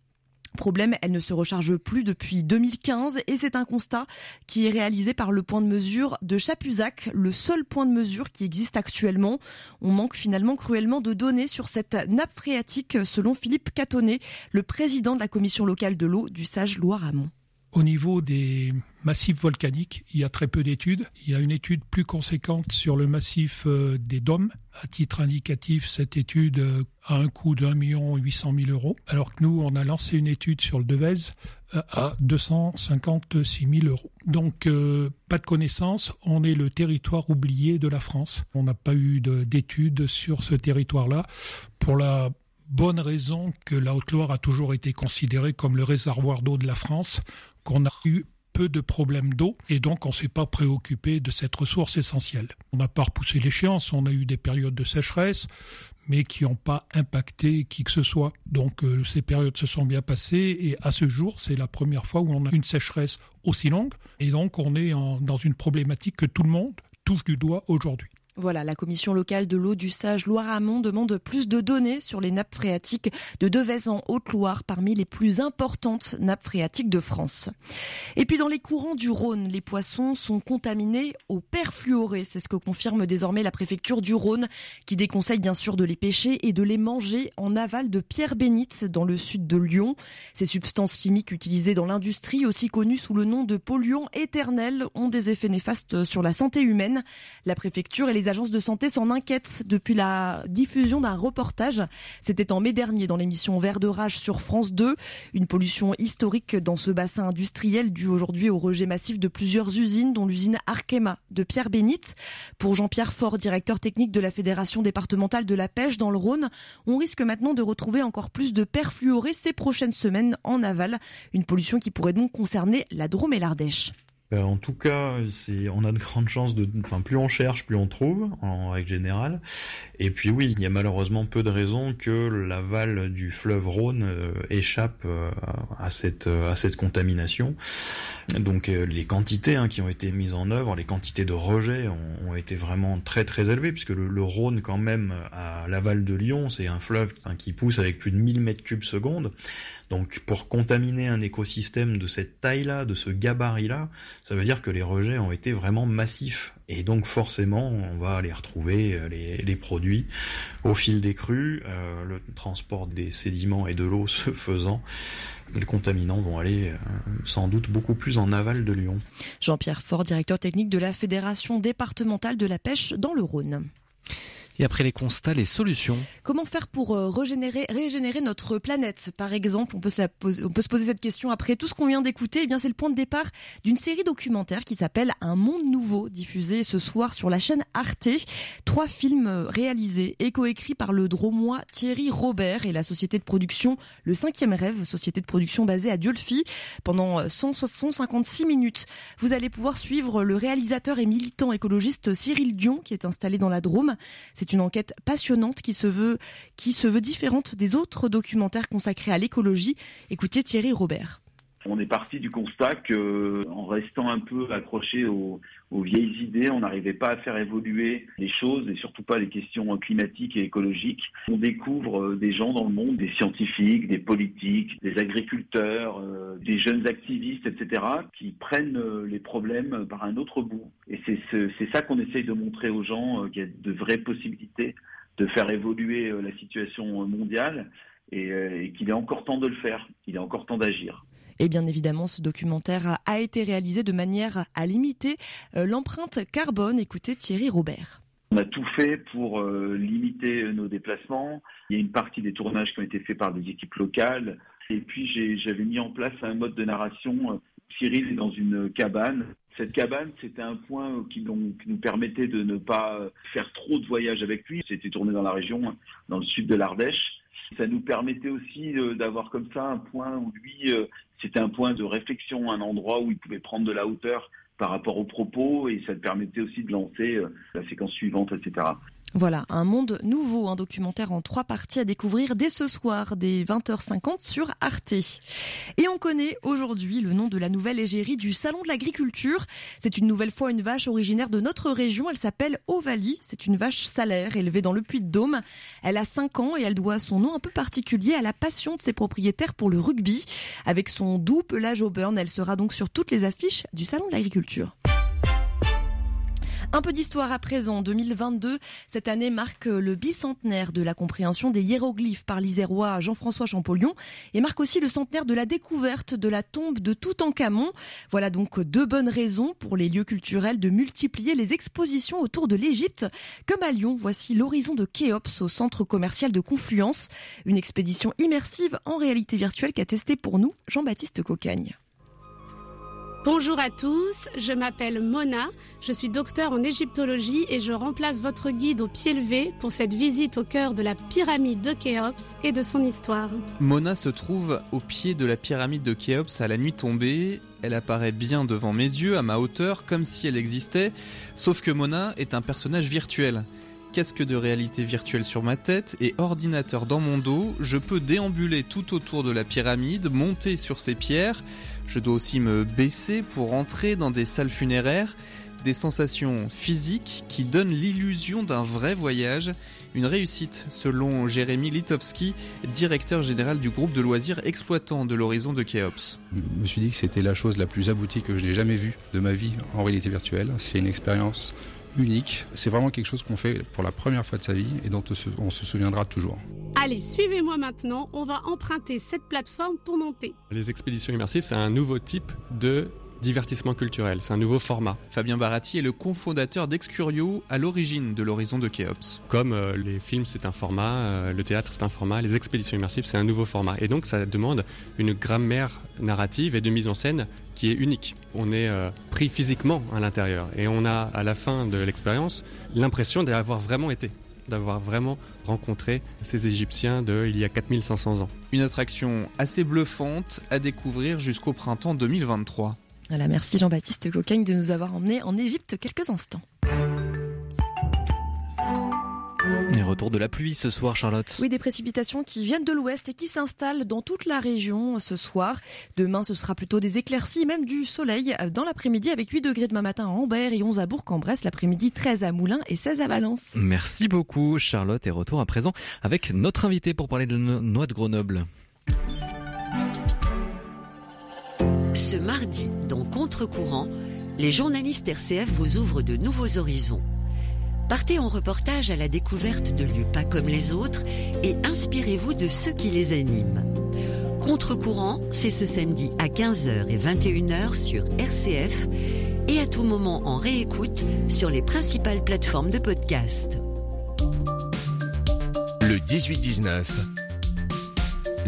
Speaker 2: Problème, elle ne se recharge plus depuis 2015 et c'est un constat qui est réalisé par le point de mesure de Chapuzac, le seul point de mesure qui existe actuellement. On manque finalement cruellement de données sur cette nappe phréatique selon Philippe Catonnet, le président de la commission locale de l'eau du Sage Loire-Amont.
Speaker 11: Au niveau des massifs volcaniques, il y a très peu d'études. Il y a une étude plus conséquente sur le massif euh, des dômes. À titre indicatif, cette étude euh, a un coût million huit cent mille euros, alors que nous, on a lancé une étude sur le Devez euh, à 256 000 euros. Donc, pas de connaissances. On est le territoire oublié de la France. On n'a pas eu d'études sur ce territoire-là pour la bonne raison que la Haute-Loire a toujours été considérée comme le réservoir d'eau de la France qu'on a eu peu de problèmes d'eau et donc on s'est pas préoccupé de cette ressource essentielle. On n'a pas repoussé l'échéance, on a eu des périodes de sécheresse, mais qui n'ont pas impacté qui que ce soit. Donc euh, ces périodes se sont bien passées et à ce jour, c'est la première fois où on a une sécheresse aussi longue et donc on est dans une problématique que tout le monde touche du doigt aujourd'hui.
Speaker 2: Voilà, la commission locale de l'eau du Sage Loire-Amont demande plus de données sur les nappes phréatiques de Devez en Haute-Loire, parmi les plus importantes nappes phréatiques de France. Et puis dans les courants du Rhône, les poissons sont contaminés au perfluoré. C'est ce que confirme désormais la préfecture du Rhône, qui déconseille bien sûr de les pêcher et de les manger en aval de Pierre-Bénite, dans le sud de Lyon. Ces substances chimiques utilisées dans l'industrie, aussi connues sous le nom de polluants éternels, ont des effets néfastes sur la santé humaine. La préfecture et les les agences de santé s'en inquiètent depuis la diffusion d'un reportage. C'était en mai dernier dans l'émission Vert de rage sur France 2. Une pollution historique dans ce bassin industriel dû aujourd'hui au rejet massif de plusieurs usines, dont l'usine Arkema de Pierre Bénite. Pour Jean-Pierre Faure, directeur technique de la Fédération départementale de la pêche dans le Rhône, on risque maintenant de retrouver encore plus de perfluorés ces prochaines semaines en aval. Une pollution qui pourrait donc concerner la Drôme et l'Ardèche.
Speaker 12: Euh, en tout cas, on a de grandes chances de, enfin, plus on cherche, plus on trouve, en règle générale. Et puis oui, il y a malheureusement peu de raisons que l'aval du fleuve Rhône euh, échappe euh, à cette à cette contamination. Donc les quantités hein, qui ont été mises en œuvre, les quantités de rejets ont, été vraiment très très élevées, puisque le, Rhône quand même à l'aval de Lyon, c'est un fleuve qui pousse avec plus de 1000 mètres cubes secondes. Donc pour contaminer un écosystème de cette taille-là, de ce gabarit-là, ça veut dire que les rejets ont été vraiment massifs. Et donc forcément, on va aller retrouver euh, les, produits au fil des crues, euh, le transport des sédiments et de l'eau se faisant. Les contaminants vont aller euh, sans doute beaucoup plus en aval de Lyon.
Speaker 2: Jean-Pierre Fort, directeur technique de la Fédération départementale de la pêche dans le Rhône.
Speaker 1: Et après les constats, les solutions.
Speaker 2: Comment faire pour euh, régénérer, notre planète Par exemple, on peut, se poser cette question après tout ce qu'on vient d'écouter. Eh bien, c'est le point de départ d'une série documentaire qui s'appelle Un monde nouveau, diffusée ce soir sur la chaîne Arte. Trois films euh, réalisés et coécrits par le dromois Thierry Robert et la société de production Le Cinquième Rêve, société de production basée à Diolfi. Pendant 156 euh, minutes, vous allez pouvoir suivre le réalisateur et militant écologiste Cyril Dion qui est installé dans la Drôme. Une enquête passionnante qui se veut, qui se veut différente des autres documentaires consacrés à l'écologie. Écoutez Thierry Robert.
Speaker 13: On est parti du constat que, en restant un peu accroché aux, vieilles idées, on n'arrivait pas à faire évoluer les choses et surtout pas les questions climatiques et écologiques. On découvre euh, des gens dans le monde, des scientifiques, des politiques, des agriculteurs, euh, des jeunes activistes, etc., qui prennent euh, les problèmes par un autre bout. Et c'est ça qu'on essaye de montrer aux gens, qu'il y a de vraies possibilités de faire évoluer la situation mondiale et qu'il est encore temps de le faire, il est encore temps d'agir.
Speaker 2: Et bien évidemment, ce documentaire a été réalisé de manière à limiter euh, l'empreinte carbone. Écoutez Thierry Robert.
Speaker 13: On a tout fait pour euh, limiter nos déplacements. Il y a une partie des tournages qui ont été faits par des équipes locales. Et puis j'avais mis en place un mode de narration. Cyril est dans une cabane. Cette cabane, c'était un point qui, qui, nous permettait de ne pas faire trop de voyages avec lui. C'était tourné dans la région, dans le sud de l'Ardèche. Ça nous permettait aussi euh, d'avoir comme ça un point où lui, euh, c'était un point de réflexion, un endroit où il pouvait prendre de la hauteur par rapport aux propos et ça te permettait aussi de lancer euh, la séquence suivante, etc.
Speaker 2: Voilà, un monde nouveau, un documentaire en trois parties à découvrir dès ce soir, dès 20h50 sur Arte. Et on connaît aujourd'hui le nom de la nouvelle égérie du Salon de l'Agriculture. C'est une nouvelle fois une vache originaire de notre région. Elle s'appelle Ovalie. C'est une vache salaire élevée dans le Puy-de-Dôme. Elle a 5 ans et elle doit son nom un peu particulier à la passion de ses propriétaires pour le rugby. Avec son doux pelage au burn, elle sera donc sur toutes les affiches du Salon de l'Agriculture. Un peu d'histoire à présent. 2022, cette année marque le bicentenaire de la compréhension des hiéroglyphes par l'Isérois Jean-François Champollion et marque aussi le centenaire de la découverte de la tombe de Toutankhamon. Voilà donc deux bonnes raisons pour les lieux culturels de multiplier les expositions autour de l'Égypte. Comme à Lyon, voici l'horizon de Khéops au centre commercial de Confluence. Une expédition immersive en réalité virtuelle qu'a testé pour nous Jean-Baptiste Cocagne.
Speaker 14: Bonjour à tous, je m'appelle Mona, je suis docteur en égyptologie et je remplace votre guide au pied levé pour cette visite au cœur de la pyramide de Khéops et de son histoire.
Speaker 15: Mona se trouve au pied de la pyramide de Khéops à la nuit tombée. Elle apparaît bien devant mes yeux, à ma hauteur, comme si elle existait, sauf que Mona est un personnage virtuel casque de réalité virtuelle sur ma tête et ordinateur dans mon dos, je peux déambuler tout autour de la pyramide, monter sur ces pierres, je dois aussi me baisser pour entrer dans des salles funéraires, des sensations physiques qui donnent l'illusion d'un vrai voyage, une réussite selon Jérémy Litovski, directeur général du groupe de loisirs exploitant de l'horizon de Khéops.
Speaker 16: Je me suis dit que c'était la chose la plus aboutie que je n'ai jamais vue de ma vie en réalité virtuelle. C'est une expérience unique. C'est vraiment quelque chose qu'on fait pour la première fois de sa vie et dont on se souviendra toujours.
Speaker 14: Allez, suivez-moi maintenant, on va emprunter cette plateforme pour monter.
Speaker 17: Les expéditions immersives, c'est un nouveau type de divertissement culturel, c'est un nouveau format.
Speaker 15: Fabien Baratti est le cofondateur d'Excurio à l'origine de l'horizon de Khéops.
Speaker 17: Comme euh, les films c'est un format, euh, le théâtre c'est un format, les expéditions immersives c'est un nouveau format. Et donc ça demande une grammaire narrative et de mise en scène qui est unique. On est euh, pris physiquement à l'intérieur et on a à la fin de l'expérience l'impression d'avoir vraiment été d'avoir vraiment rencontré ces Égyptiens de il y a 4500 ans.
Speaker 15: Une attraction assez bluffante à découvrir jusqu'au printemps 2023.
Speaker 2: Voilà, merci Jean-Baptiste Cocagne de nous avoir emmenés en Égypte quelques instants.
Speaker 1: Et retour de la pluie ce soir, Charlotte.
Speaker 2: Oui, des précipitations qui viennent de l'ouest et qui s'installent dans toute la région ce soir. Demain, ce sera plutôt des éclaircies, même du soleil dans l'après-midi avec 8 degrés demain matin à Ambert et 11 à Bourg-en-Bresse, l'après-midi 13 à Moulins et 16 à Valence.
Speaker 1: Merci beaucoup, Charlotte. Et retour à présent avec notre invité pour parler de la noix de Grenoble.
Speaker 8: Ce mardi, dans Contre-courant, les journalistes RCF vous ouvrent de nouveaux horizons. Partez en reportage à la découverte de lieux pas comme les autres et inspirez-vous de ceux qui les animent. Contre-courant, c'est ce samedi à 15h et 21h sur RCF et à tout moment en réécoute sur les principales plateformes de podcast.
Speaker 3: Le 18-19,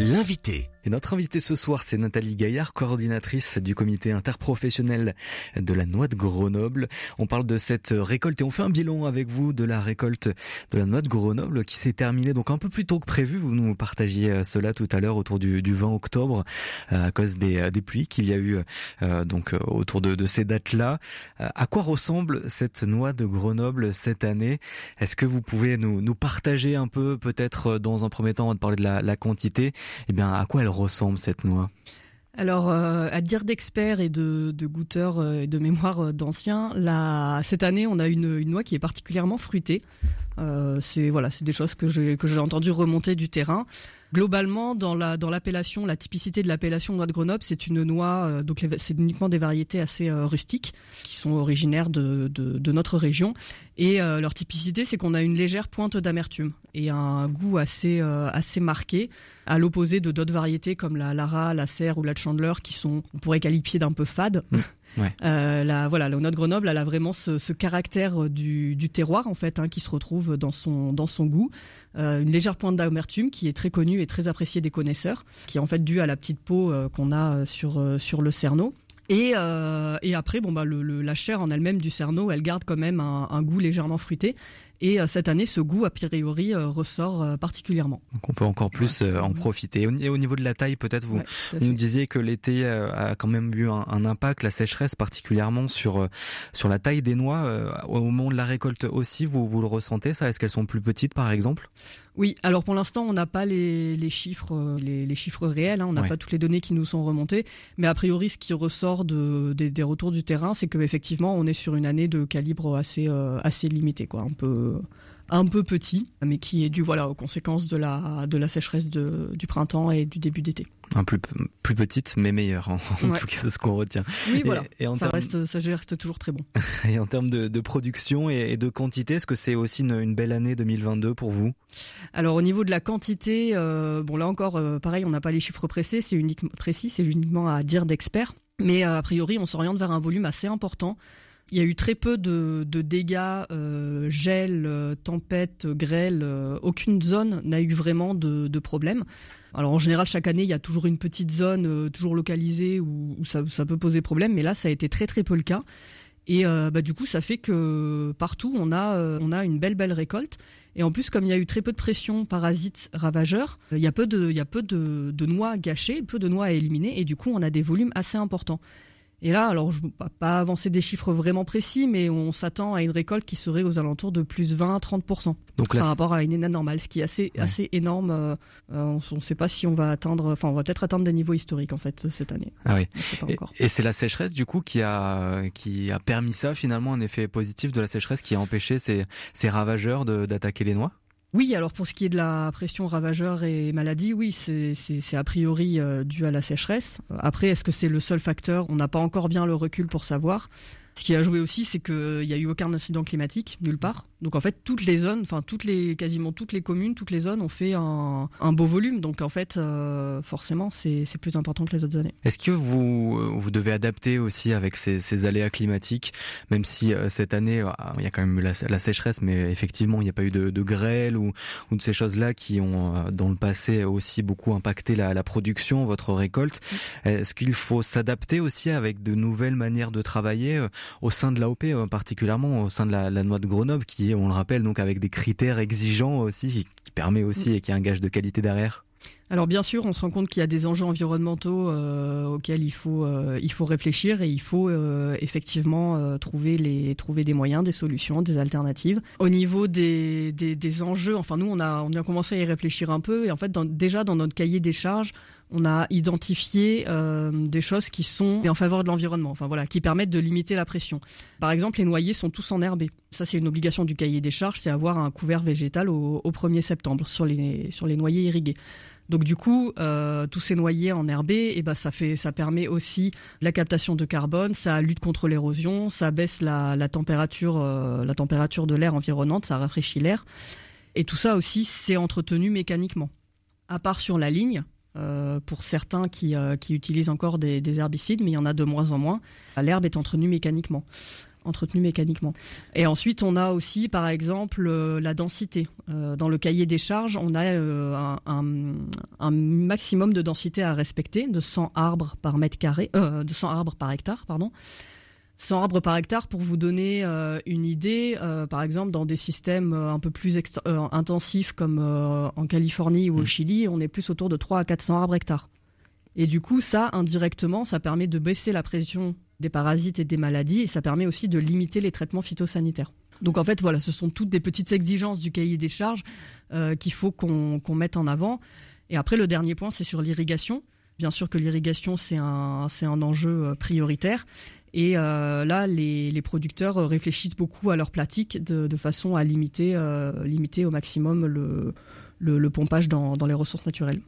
Speaker 3: l'invité.
Speaker 1: Et notre invité ce soir, c'est Nathalie Gaillard, coordinatrice du comité interprofessionnel de la noix de Grenoble. On parle de cette récolte et on fait un bilan avec vous de la récolte de la noix de Grenoble qui s'est terminée donc un peu plus tôt que prévu. Vous nous partagiez euh, cela tout à l'heure autour du, 20 octobre euh, à cause des, euh, des pluies qu'il y a eu donc autour de, ces dates-là. À quoi ressemble cette noix de Grenoble cette année? Est-ce que vous pouvez nous, partager un peu, peut-être dans un premier temps, avant de parler de la, la quantité, eh bien à quoi elle ressemble cette noix
Speaker 7: Alors, euh, à dire d'experts et de, goûteurs euh, et de mémoire euh, d'anciens, cette année, on a une, une noix qui est particulièrement fruitée. Euh, c'est voilà, c'est des choses que j'ai que j'ai entendu remonter du terrain. Globalement, dans la dans l'appellation, la typicité de l'appellation noix de Grenoble, c'est une noix. euh, donc c'est uniquement des variétés assez euh, rustiques qui sont originaires de, de, notre région. Et leur typicité, c'est qu'on a une légère pointe d'amertume et un goût assez assez marqué, à l'opposé de d'autres variétés comme la Lara, la Serre ou la Chandler, qui sont, on pourrait qualifier d'un peu fades. Euh, la, voilà, la de Grenoble, elle a vraiment ce, caractère euh, du, terroir en fait, hein, qui se retrouve dans son dans son goût. Euh, une légère pointe d'amertume qui est très connue et très appréciée des connaisseurs, qui est en fait due à la petite peau qu'on a sur sur le cerneau. Et, après, bon bah le, le- la chair en elle-même du cerneau, elle garde quand même un goût légèrement fruité. Et euh, cette année, ce goût a priori euh, ressort euh, particulièrement.
Speaker 1: Donc on peut encore plus en profiter. Et au, niveau de la taille, peut-être vous,
Speaker 7: Ouais,
Speaker 1: nous disiez que l'été a quand même eu un, un impact, la sécheresse particulièrement sur sur la taille des noix. au moment de la récolte aussi, vous vous le ressentez ça? Est-ce qu'elles sont plus petites par exemple?
Speaker 7: Oui, alors pour l'instant, on n'a pas les, les chiffres, euh, les, les chiffres réels. hein, on n'a
Speaker 1: Ouais.
Speaker 7: pas toutes les données qui nous sont remontées, mais a priori, ce qui ressort de, des, des retours du terrain, c'est qu'effectivement, on est sur une année de calibre assez euh, assez limité, quoi, un peu un peu petit, mais qui est dû voilà aux conséquences de la de la sécheresse de, du printemps et du début d'été.
Speaker 1: Un plus plus petite mais meilleure en, en
Speaker 7: Ouais.
Speaker 1: tout cas c'est ce qu'on retient.
Speaker 7: Oui,
Speaker 1: Et-
Speaker 7: voilà.
Speaker 1: Et, en
Speaker 7: ça reste ça reste toujours très bon.
Speaker 1: et en termes de, de production et, et de quantité, est-ce que c'est aussi une, une belle année 2022 pour vous?
Speaker 7: Alors au niveau de la quantité, euh, bon là encore, euh, pareil, on n'a pas les chiffres précis, c'est uniquement précis, c'est uniquement à dire d'experts. Mais euh, a priori, on s'oriente vers un volume assez important. Il y a eu très peu de, dégâts, euh, gel, euh, tempête, grêle. euh, aucune zone n'a eu vraiment de, problème. Alors en général, chaque année, il y a toujours une petite zone toujours localisée où, ça, peut poser problème, mais là, ça a été très très peu le cas. Et bah, du coup, ça fait que partout, on a, une belle belle récolte. Et en plus, comme il y a eu très peu de pression parasites ravageurs, il y a peu de, il y a de noix gâchées, peu de noix à éliminer, et du coup, on a des volumes assez importants. Et là, alors je ne vais pas avancer des chiffres vraiment précis, mais on s'attend à une récolte qui serait aux alentours de plus 20-30%
Speaker 1: Donc là,
Speaker 7: par rapport à une année normale, ce qui est assez, assez énorme. euh, euh, on ne sait pas si on va atteindre, enfin on va peut-être atteindre des niveaux historiques en fait cette année.
Speaker 1: Ah oui.
Speaker 7: Pas
Speaker 1: Et, c'est la sécheresse du coup qui a qui a permis ça finalement un effet positif de la sécheresse qui a empêché ces ces ravageurs d'attaquer les noix?
Speaker 7: Oui, alors pour ce qui est de la pression ravageur et maladie, oui, c'est a priori euh, dû à la sécheresse. Après, est-ce que c'est le seul facteur? On n'a pas encore bien le recul pour savoir. Ce qui a joué aussi, c'est qu'il n'y a eu aucun incident climatique, nulle part. Donc en fait, toutes les zones, enfin toutes les, quasiment toutes les communes, toutes les zones ont fait un, un beau volume. Donc en fait, euh, forcément, c'est c'est plus important que les autres années.
Speaker 1: Est-ce que vous euh, vous devez adapter aussi avec ces, ces aléas climatiques, même si euh, cette année euh, il y a quand même eu la, la sécheresse, mais effectivement il n'y a pas eu de, de grêle ou, ou de ces choses-là qui ont euh, dans le passé aussi beaucoup impacté la, la production, votre récolte. Est-ce qu'il faut s'adapter aussi avec de nouvelles manières de travailler euh, au sein de l'AOP, euh, particulièrement au sein de la, la noix de Grenoble, qui on le rappelle, donc avec des critères exigeants aussi, qui, qui permet aussi et qui est un gage de qualité derrière.
Speaker 7: Alors bien sûr, on se rend compte qu'il y a des enjeux environnementaux euh, auxquels il faut euh, il faut réfléchir et il faut euh, effectivement trouver les trouver des moyens, des solutions, des alternatives. Au niveau des, des, enjeux, enfin nous on a on commencé à y réfléchir un peu et en fait déjà dans notre cahier des charges, on a identifié des choses qui sont en faveur de l'environnement, enfin voilà, qui permettent de limiter la pression. Par exemple, les noyers sont tous enherbés. Ça, c'est une obligation du cahier des charges, c'est avoir un couvert végétal au, au 1er septembre sur les, sur les noyers irrigués. Donc du coup, euh, tous ces noyers enherbés, et ben ça fait, ça permet aussi la captation de carbone, ça lutte contre l'érosion, ça baisse la, température, euh, la température de l'air environnante, ça rafraîchit l'air, et tout ça aussi c'est entretenu mécaniquement. À part sur la ligne, euh, pour certains qui, qui utilisent encore des, des herbicides, mais il y en a de moins en moins, l'herbe est entretenue mécaniquement entretenu mécaniquement. Et ensuite, on a aussi, par exemple, euh, la densité. Euh, dans le cahier des charges, on a euh, un, un- un maximum de densité à respecter, de 100 arbres par mètre carré, euh, de 100 arbres par hectare, pardon. 100 arbres par hectare, pour vous donner euh, une idée, euh, par exemple, dans des systèmes euh, un peu plus intensifs comme en Californie ou au Chili, on est plus autour de 3 à 400 arbres hectares. Et du coup, ça, indirectement, ça permet de baisser la pression des parasites et des maladies, et ça permet aussi de limiter les traitements phytosanitaires. Donc en fait, voilà, ce sont toutes des petites exigences du cahier des charges euh, qu'il faut qu'on mette en avant. Et après, le dernier point, c'est sur l'irrigation. Bien sûr que l'irrigation, c'est un, enjeu prioritaire. Et là, les, producteurs réfléchissent beaucoup à leur pratique de, façon à limiter au maximum le, le, pompage dans, les ressources naturelles.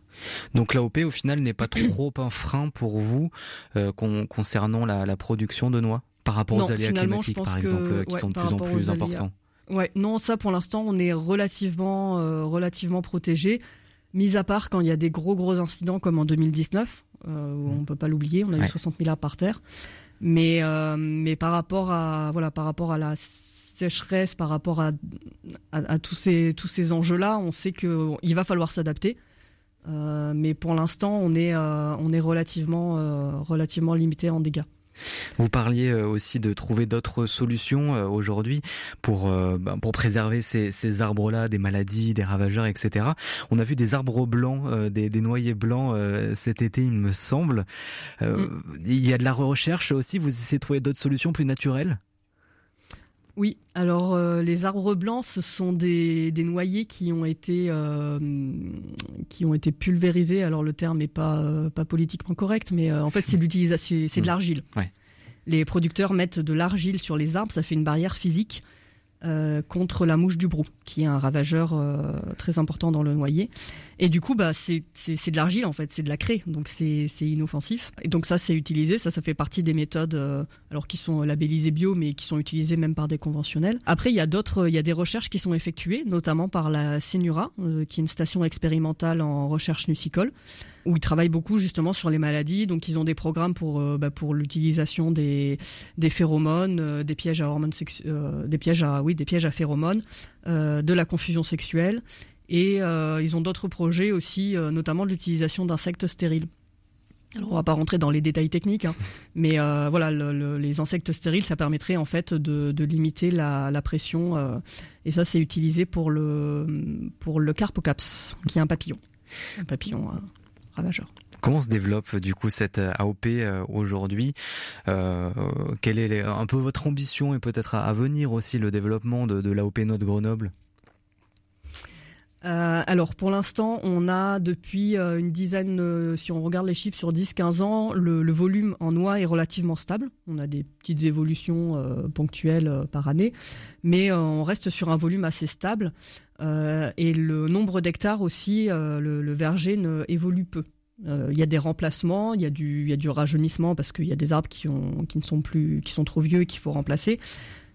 Speaker 1: Donc l'AOP au final n'est pas trop un frein pour vous euh, concernant la, production de noix par rapport aux aléas climatiques par exemple qui sont de plus en plus importants.
Speaker 7: Ouais, non, ça pour l'instant on est relativement euh, relativement protégé, mis à part quand il y a des gros gros incidents comme en 2019, euh, où on peut pas l'oublier, on a eu 60 000 arbres par terre. Mais mais par rapport à voilà par rapport à la sécheresse, par rapport à, à, tous ces, tous ces enjeux-là, on sait qu'il va falloir s'adapter. Euh, mais pour l'instant, on est, euh, on est relativement, euh, relativement limité en dégâts.
Speaker 1: Vous parliez aussi de trouver d'autres solutions aujourd'hui pour ben, pour préserver ces, ces arbres-là des maladies, des ravageurs, etc. On a vu des arbres blancs, des, des, noyers blancs cet été, il me semble. Mm. Il y a de la recherche aussi. Vous essayez de trouver d'autres solutions plus naturelles?
Speaker 7: Oui, alors euh, les arbres blancs, ce sont des, noyers qui ont été euh, qui ont été pulvérisés. Alors le terme n'est pas euh, pas politiquement correct, mais en fait c'est l'utilisation, c'est de mmh. l'argile. Les producteurs mettent de l'argile sur les arbres, ça fait une barrière physique contre la mouche du brou, qui est un ravageur très important dans le noyer. Et du coup, bah, c'est de l'argile en fait, c'est de la craie, donc c'est inoffensif. Et donc ça, c'est utilisé, ça, ça fait partie des méthodes, euh, alors qui sont labellisées bio, mais qui sont utilisées même par des conventionnels. Après, il y a d'autres, il y a des recherches qui sont effectuées, notamment par la CENURA, qui est une station expérimentale en recherche nucicole où ils travaillent beaucoup justement sur les maladies. Donc ils ont des programmes pour euh, bah, l'utilisation des des phéromones, euh, des pièges à hormones euh, des pièges à oui des pièges à phéromones, de la confusion sexuelle. Et ils ont d'autres projets aussi, notamment de l'utilisation d'insectes stériles. Alors, on va pas rentrer dans les détails techniques, hein, mais voilà, les insectes stériles, ça permettrait en fait de, de limiter la, pression, et ça c'est utilisé pour le pour le carpocaps, qui est un papillon, un papillon
Speaker 1: Comment se développe du coup cette euh, AOP euh, aujourd'hui? Euh, Quelle est un peu votre ambition et peut-être à, venir aussi le développement de, l'AOP Note Grenoble?
Speaker 7: Alors pour l'instant, on a depuis une dizaine, si on regarde les chiffres sur 10-15 ans, le, volume en noix est relativement stable. On a des petites évolutions ponctuelles par année, mais on reste sur un volume assez stable. et le nombre d'hectares aussi, le, verger ne évolue peu. Euh, il y a des remplacements, il y a du, y a du rajeunissement parce qu'il y a des arbres qui, ont, qui ne sont plus, qui sont trop vieux et qu'il faut remplacer.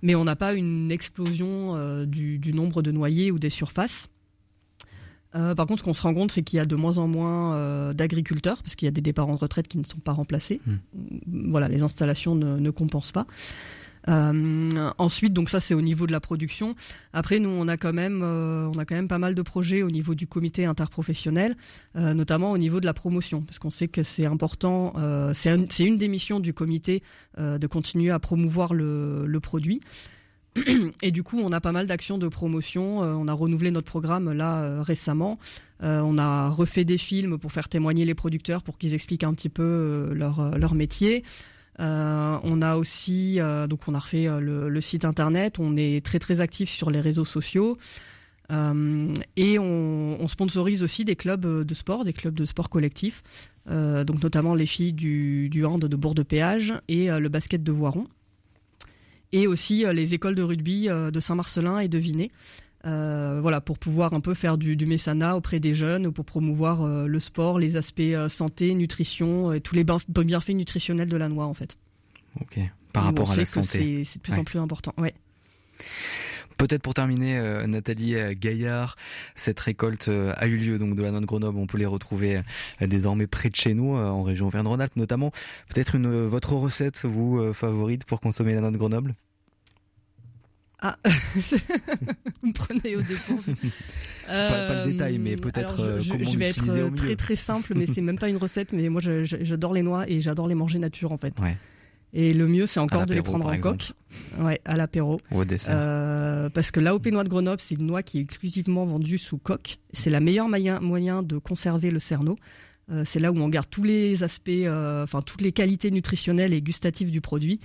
Speaker 7: Mais on n'a pas une explosion euh, du, du, nombre de noyers ou des surfaces. Euh, par contre, ce qu'on se rend compte, c'est qu'il y a de moins en moins d'agriculteurs parce qu'il y a des départs en retraite qui ne sont pas remplacés. Hmm. Voilà, les installations ne, ne compensent pas. Euh, ensuite, donc ça c'est au niveau de la production. Après, nous on a quand même, euh, on a quand même pas mal de projets au niveau du comité interprofessionnel, euh, notamment au niveau de la promotion, parce qu'on sait que c'est important. c'est une des missions du comité de continuer à promouvoir le, le produit. Et du coup, on a pas mal d'actions de promotion. on a renouvelé notre programme là récemment. on a refait des films pour faire témoigner les producteurs, pour qu'ils expliquent un petit peu leur, leur métier. Euh, on a aussi, euh, donc on a refait euh, le, site internet, on est très très actif sur les réseaux sociaux. et on, sponsorise aussi des clubs de sport, des clubs de sport collectifs, donc notamment les filles du, du hand de Bourg-de-Péage et le basket de Voiron, et aussi les écoles de rugby de Saint-Marcelin et de Vinay. voilà, pour pouvoir un peu faire du, du mécénat auprès des jeunes, pour promouvoir le sport, les aspects santé, nutrition, et tous les bienfaits nutritionnels de la noix en fait.
Speaker 1: Ok. Par rapport à la santé.
Speaker 7: C'est de plus en plus important. Ouais.
Speaker 1: Peut-être pour terminer, euh, Nathalie euh, Gaillard, cette récolte euh, a eu lieu donc de la noix de Grenoble. On peut les retrouver désormais près de chez nous, en région Auvergne-Rhône-Alpes notamment. Peut-être une votre recette vous favorite pour consommer la noix de Grenoble?
Speaker 7: Ah, vous me prenez au dépôt.
Speaker 1: pas, pas, le détail, mais peut-être
Speaker 7: je, je, vais être très très simple, mais c'est même pas une recette. Mais moi, j'adore les noix et j'adore les manger nature en fait. Ouais. Et le mieux, c'est encore de les prendre en coque. Ouais, à l'apéro.
Speaker 1: Au dessert. Euh,
Speaker 7: parce que l'AOP Noix de Grenoble, c'est une noix qui est exclusivement vendue sous coque. C'est la meilleure moyen, de conserver le cerneau. Euh, c'est là où on garde tous les aspects, euh, enfin toutes les qualités nutritionnelles et gustatives du produit.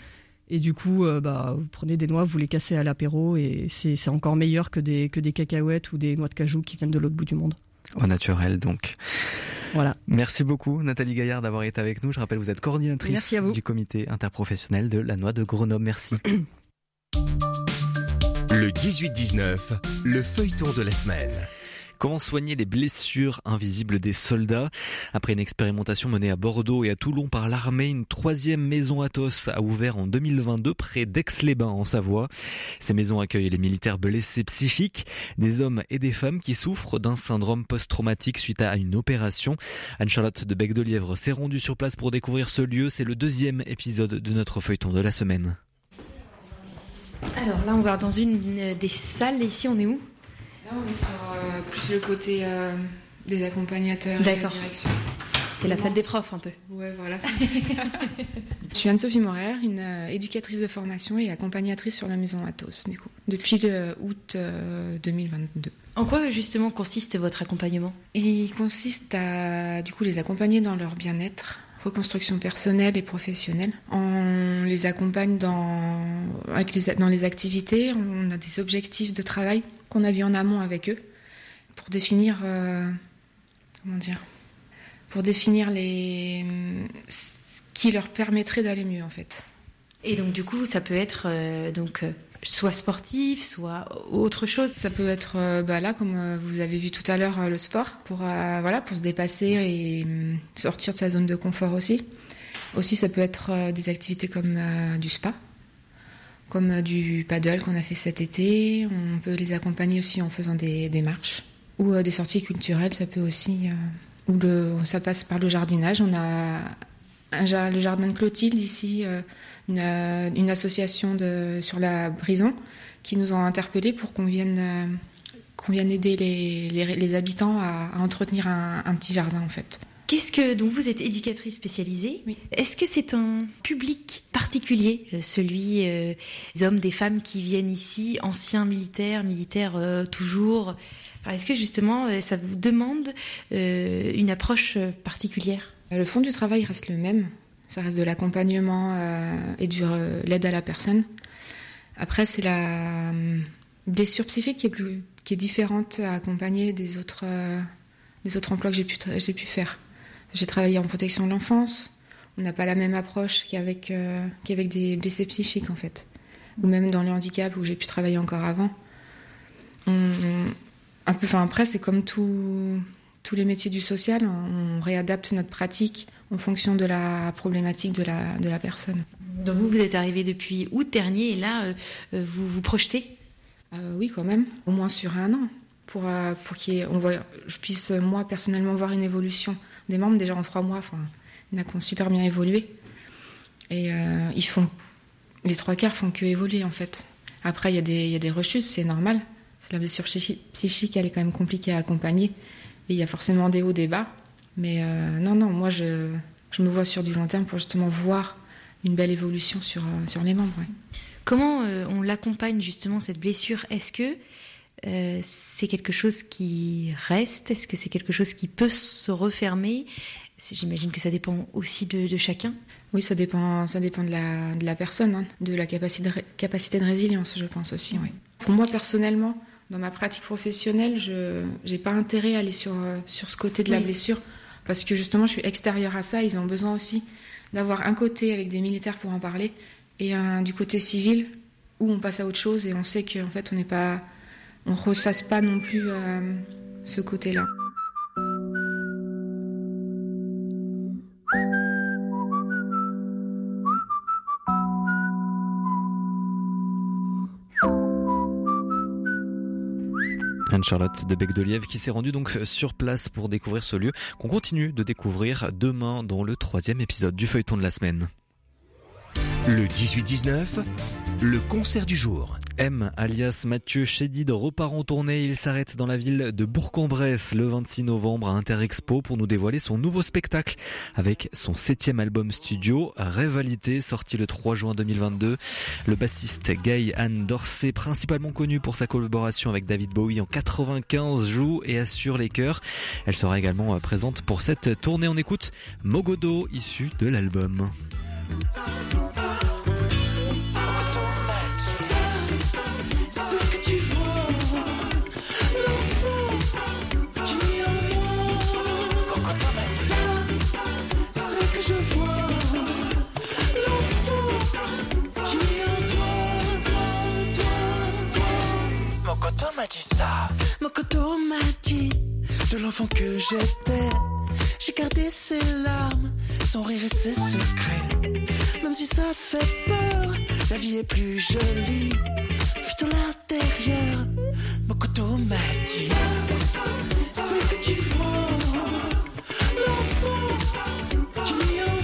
Speaker 7: Et du coup, bah, vous prenez des noix, vous les cassez à l'apéro et c'est encore meilleur que des, que des cacahuètes ou des noix de cajou qui viennent de l'autre bout du monde.
Speaker 1: Au naturel, donc.
Speaker 7: Voilà.
Speaker 1: Merci beaucoup Nathalie Gaillard d'avoir été avec nous. Je rappelle, vous êtes coordinatrice du comité interprofessionnel de la noix de Grenoble. Merci.
Speaker 3: Le 18-19, le feuilleton de la semaine.
Speaker 1: Comment soigner les blessures invisibles des soldats? Après une expérimentation menée à Bordeaux et à Toulon par l'armée, une troisième maison Athos a ouvert en 2022 près d'Aix-les-Bains en Savoie. Ces maisons accueillent les militaires blessés psychiques, des hommes et des femmes qui souffrent d'un syndrome post-traumatique suite à une opération. Anne-Charlotte de Bec de Lièvre s'est rendue sur place pour découvrir ce lieu. C'est le deuxième épisode de notre feuilleton de la semaine.
Speaker 18: Alors là, on va dans une des salles. Ici, on est où?
Speaker 19: Là, on est sur euh, plus le côté euh, des accompagnateurs et la
Speaker 18: D'accord.
Speaker 19: direction.
Speaker 18: C'est la salle des profs un peu.
Speaker 19: Ouais, voilà, c'est ça. Je suis Anne-Sophie Morer, une euh, éducatrice de formation et accompagnatrice sur la maison Athos, du coup, depuis le août euh, 2022.
Speaker 18: En quoi justement consiste votre accompagnement?
Speaker 19: Il consiste à du coup les accompagner dans leur bien-être, reconstruction personnelle et professionnelle. On les accompagne dans, avec les, dans les activités, on a des objectifs de travail qu'on a vu en amont avec eux pour définir euh, comment dire pour définir les ce qui leur permettrait d'aller mieux en fait.
Speaker 18: Et donc du coup, ça peut être euh, donc euh, soit sportif, soit autre chose.
Speaker 19: Ça peut être euh, bah là, comme vous avez vu tout à l'heure, le sport pour voilà pour se dépasser et hum, sortir de sa zone de confort aussi. Aussi, ça peut être des activités comme du spa, comme euh, du paddle qu'on a fait cet été. On peut les accompagner aussi en faisant des, marches ou euh, des sorties culturelles. Ça peut aussi euh, ou ça passe par le jardinage. On a un le jardin de Clotilde ici, une, association sur la Brison qui nous ont interpellés pour qu'on vienne, aider les, habitants à, à entretenir un, un petit jardin en fait.
Speaker 18: Qu'est-ce que donc vous êtes éducatrice spécialisée Est-ce que c'est un public particulier, euh, celui euh, des hommes, des femmes qui viennent ici, anciens militaires, militaires euh, toujours? Enfin, Est-ce que justement ça vous demande euh, une approche particulière?
Speaker 19: Le fond du travail reste le même. Ça reste de l'accompagnement et de l'aide à la personne. Après, c'est la blessure psychique qui est, plus, qui est différente à accompagner des autres, des autres emplois que j'ai pu, tra- j'ai pu faire. J'ai travaillé en protection de l'enfance. On n'a pas la même approche qu'avec euh, qu'avec des blessés psychiques, en fait. Ou même dans le handicap, où j'ai pu travailler encore avant. On- on- un peu, enfin, après, c'est comme tout, tous les métiers du social, on, réadapte notre pratique en fonction de la problématique de la, de la personne.
Speaker 18: Donc vous, vous êtes arrivé depuis août dernier et là, euh, euh, vous vous projetez?
Speaker 19: Euh, oui, quand même, au moins sur un an, pour, pour qu'il y ait- on voit, je puisse, moi, personnellement, voir une évolution des membres. Déjà en trois mois, enfin, il y en a qui ont super bien évolué. Et euh, ils font, les trois quarts font que évoluer, en fait. Après, il y, a des- il y a des rechutes, c'est normal. C'est la blessure psychi- psychique, elle est quand même compliquée à accompagner. Et il y a forcément des hauts, des bas. Mais euh, non, non, moi, je, je me vois sur du long terme pour justement voir une belle évolution sur, euh, sur les membres.
Speaker 18: Comment on l'accompagne justement cette blessure? Est-ce que euh, c'est quelque chose qui reste? Est-ce que c'est quelque chose qui peut se refermer? J'imagine que ça dépend aussi de, de chacun.
Speaker 19: Oui, ça dépend, ça dépend de la, de la personne, hein, de la capacité de, capacité de résilience, je pense aussi. oui. Pour moi, personnellement, dans ma pratique professionnelle, je n'ai pas intérêt à aller sur, euh, sur ce côté de la
Speaker 18: Oui.
Speaker 19: blessure, parce que justement, je suis extérieure à ça. Ils ont besoin aussi d'avoir un côté avec des militaires pour en parler, et un du côté civil, où on passe à autre chose, et on sait qu'en fait, on n'est pas... On ressasse pas non plus euh, ce côté-là.
Speaker 1: Anne-Charlotte de Bec de Lièvre qui s'est rendue donc sur place pour découvrir ce lieu qu'on continue de découvrir demain dans le troisième épisode du feuilleton de la semaine.
Speaker 3: Le 18-19, le concert du jour.
Speaker 1: M, alias Mathieu Chédid, repart en tournée. Il s'arrête dans la ville de Bourg-en-Bresse le 26 novembre à Interexpo pour nous dévoiler son nouveau spectacle avec son septième album studio, Rivalité, sorti le 3 juin 2022. Le bassiste Guy Anne Dorsey, principalement connu pour sa collaboration avec David Bowie en 95, joue et assure les chœurs. Elle sera également euh, présente pour cette tournée. On écoute Mogodo, issu de l'album.
Speaker 20: Ça. Mokoto m'a dit de l'enfant que j'étais. J'ai gardé ses larmes, son rire et ses secrets. Même si ça fait peur, la vie est plus jolie. Vu de l'intérieur, Mokoto m'a dit. Ce que tu vois, l'enfant qu'il y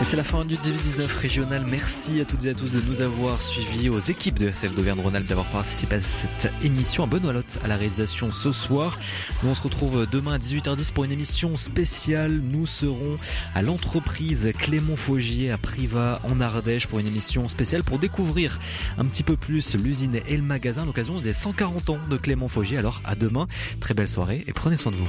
Speaker 1: Et c'est la fin du 18-19 régional. Merci à toutes et à tous de nous avoir suivis, aux équipes de SF d'Auvergne-Rhône-Alpes d'avoir participé à cette émission. À Benoît Lotte à la réalisation ce soir. Nous on se retrouve demain à 18h10 pour une émission spéciale. Nous serons à l'entreprise Clément Faugier à Privas en Ardèche pour une émission spéciale pour découvrir un petit peu plus l'usine et le magasin à l'occasion des 140 ans de Clément Faugier. Alors à demain, très belle soirée et prenez soin de vous.